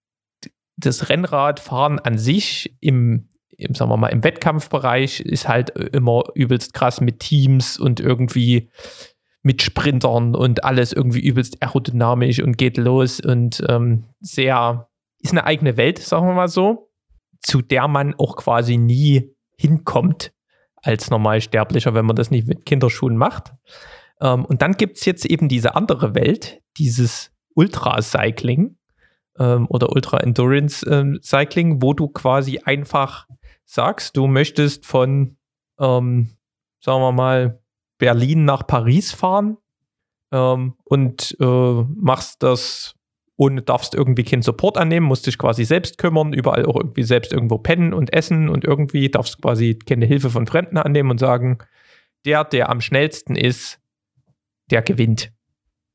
das Rennradfahren an sich im, im, sagen wir mal, im Wettkampfbereich ist halt immer übelst krass mit Teams und irgendwie mit Sprintern und alles irgendwie übelst aerodynamisch und geht los und ähm, sehr, ist eine eigene Welt, sagen wir mal so, zu der man auch quasi nie hinkommt als Normalsterblicher, wenn man das nicht mit Kinderschuhen macht. Ähm, und dann gibt es jetzt eben diese andere Welt, dieses Ultra-Cycling ähm, oder Ultra-Endurance-Cycling, ähm, wo du quasi einfach sagst, du möchtest von, ähm, sagen wir mal, Berlin nach Paris fahren ähm, und äh, machst das und darfst irgendwie keinen Support annehmen, musst dich quasi selbst kümmern, überall auch irgendwie selbst irgendwo pennen und essen und irgendwie darfst quasi keine Hilfe von Fremden annehmen und sagen, der, der am schnellsten ist, der gewinnt.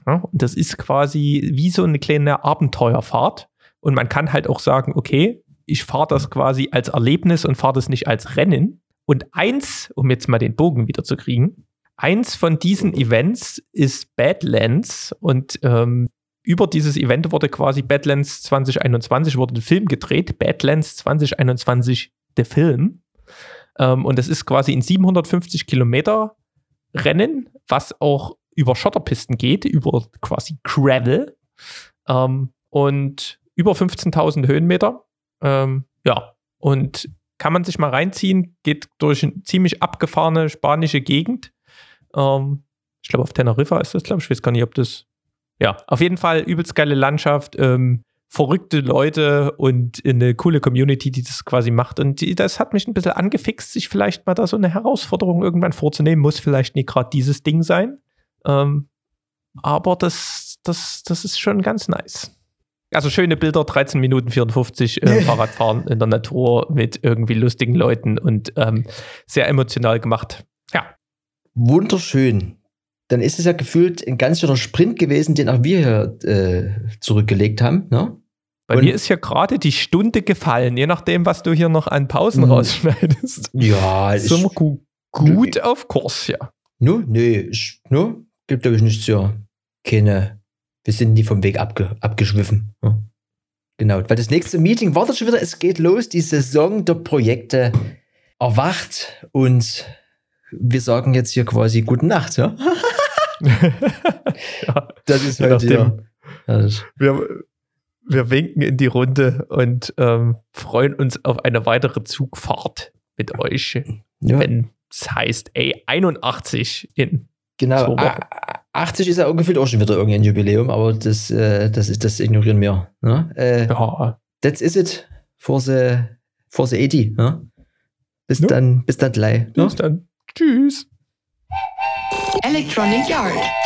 Ja, und das ist quasi wie so eine kleine Abenteuerfahrt. Und man kann halt auch sagen, okay, ich fahre das quasi als Erlebnis und fahre das nicht als Rennen. Und eins, um jetzt mal den Bogen wieder zu kriegen, eins von diesen Events ist Badlands und ähm, über dieses Event wurde quasi Badlands 2021 wurde ein Film gedreht, Badlands 2021 der Film. Ähm, und das ist quasi ein 750 Kilometer Rennen, was auch über Schotterpisten geht, über quasi Gravel ähm, und über 15.000 Höhenmeter. Ähm, ja, und kann man sich mal reinziehen, geht durch eine ziemlich abgefahrene spanische Gegend. Ähm, ich glaube, auf Teneriffa ist das, glaube ich. Ich weiß gar nicht, ob das. Ja, auf jeden Fall übelst geile Landschaft, ähm, verrückte Leute und eine coole Community, die das quasi macht. Und die, das hat mich ein bisschen angefixt, sich vielleicht mal da so eine Herausforderung irgendwann vorzunehmen. Muss vielleicht nicht gerade dieses Ding sein. Ähm, aber das, das, das ist schon ganz nice. Also schöne Bilder, 13 Minuten 54 äh, Fahrradfahren in der Natur mit irgendwie lustigen Leuten und ähm, sehr emotional gemacht. Ja. Wunderschön. Dann ist es ja gefühlt ein ganz schöner Sprint gewesen, den auch wir hier äh, zurückgelegt haben. Ne? Bei und mir ist ja gerade die Stunde gefallen, je nachdem, was du hier noch an Pausen mhm. rausschneidest. Ja, sind wir gu gut auf Kurs, ja. Nu, nee, ich, nu, gibt, glaube ich, nicht so keine, wir sind nie vom Weg abge, abgeschwiffen. Ja. Genau, weil das nächste Meeting wartet schon wieder, es geht los, die Saison der Projekte erwacht und wir sagen jetzt hier quasi Gute Nacht, ja? [LAUGHS] ja das ist heute ja. wir, wir winken in die Runde und ähm, freuen uns auf eine weitere Zugfahrt mit euch, ja. wenn es heißt A81 in Genau, 80 ist ja ungefähr auch schon wieder irgendein Jubiläum, aber das, äh, das, ist, das ignorieren wir. Ne? Äh, ja. That's is it for the, for the 80. Ne? Bis, ja. dann, bis dann gleich. Ne? Bis dann. Tschüss. Electronic Yard.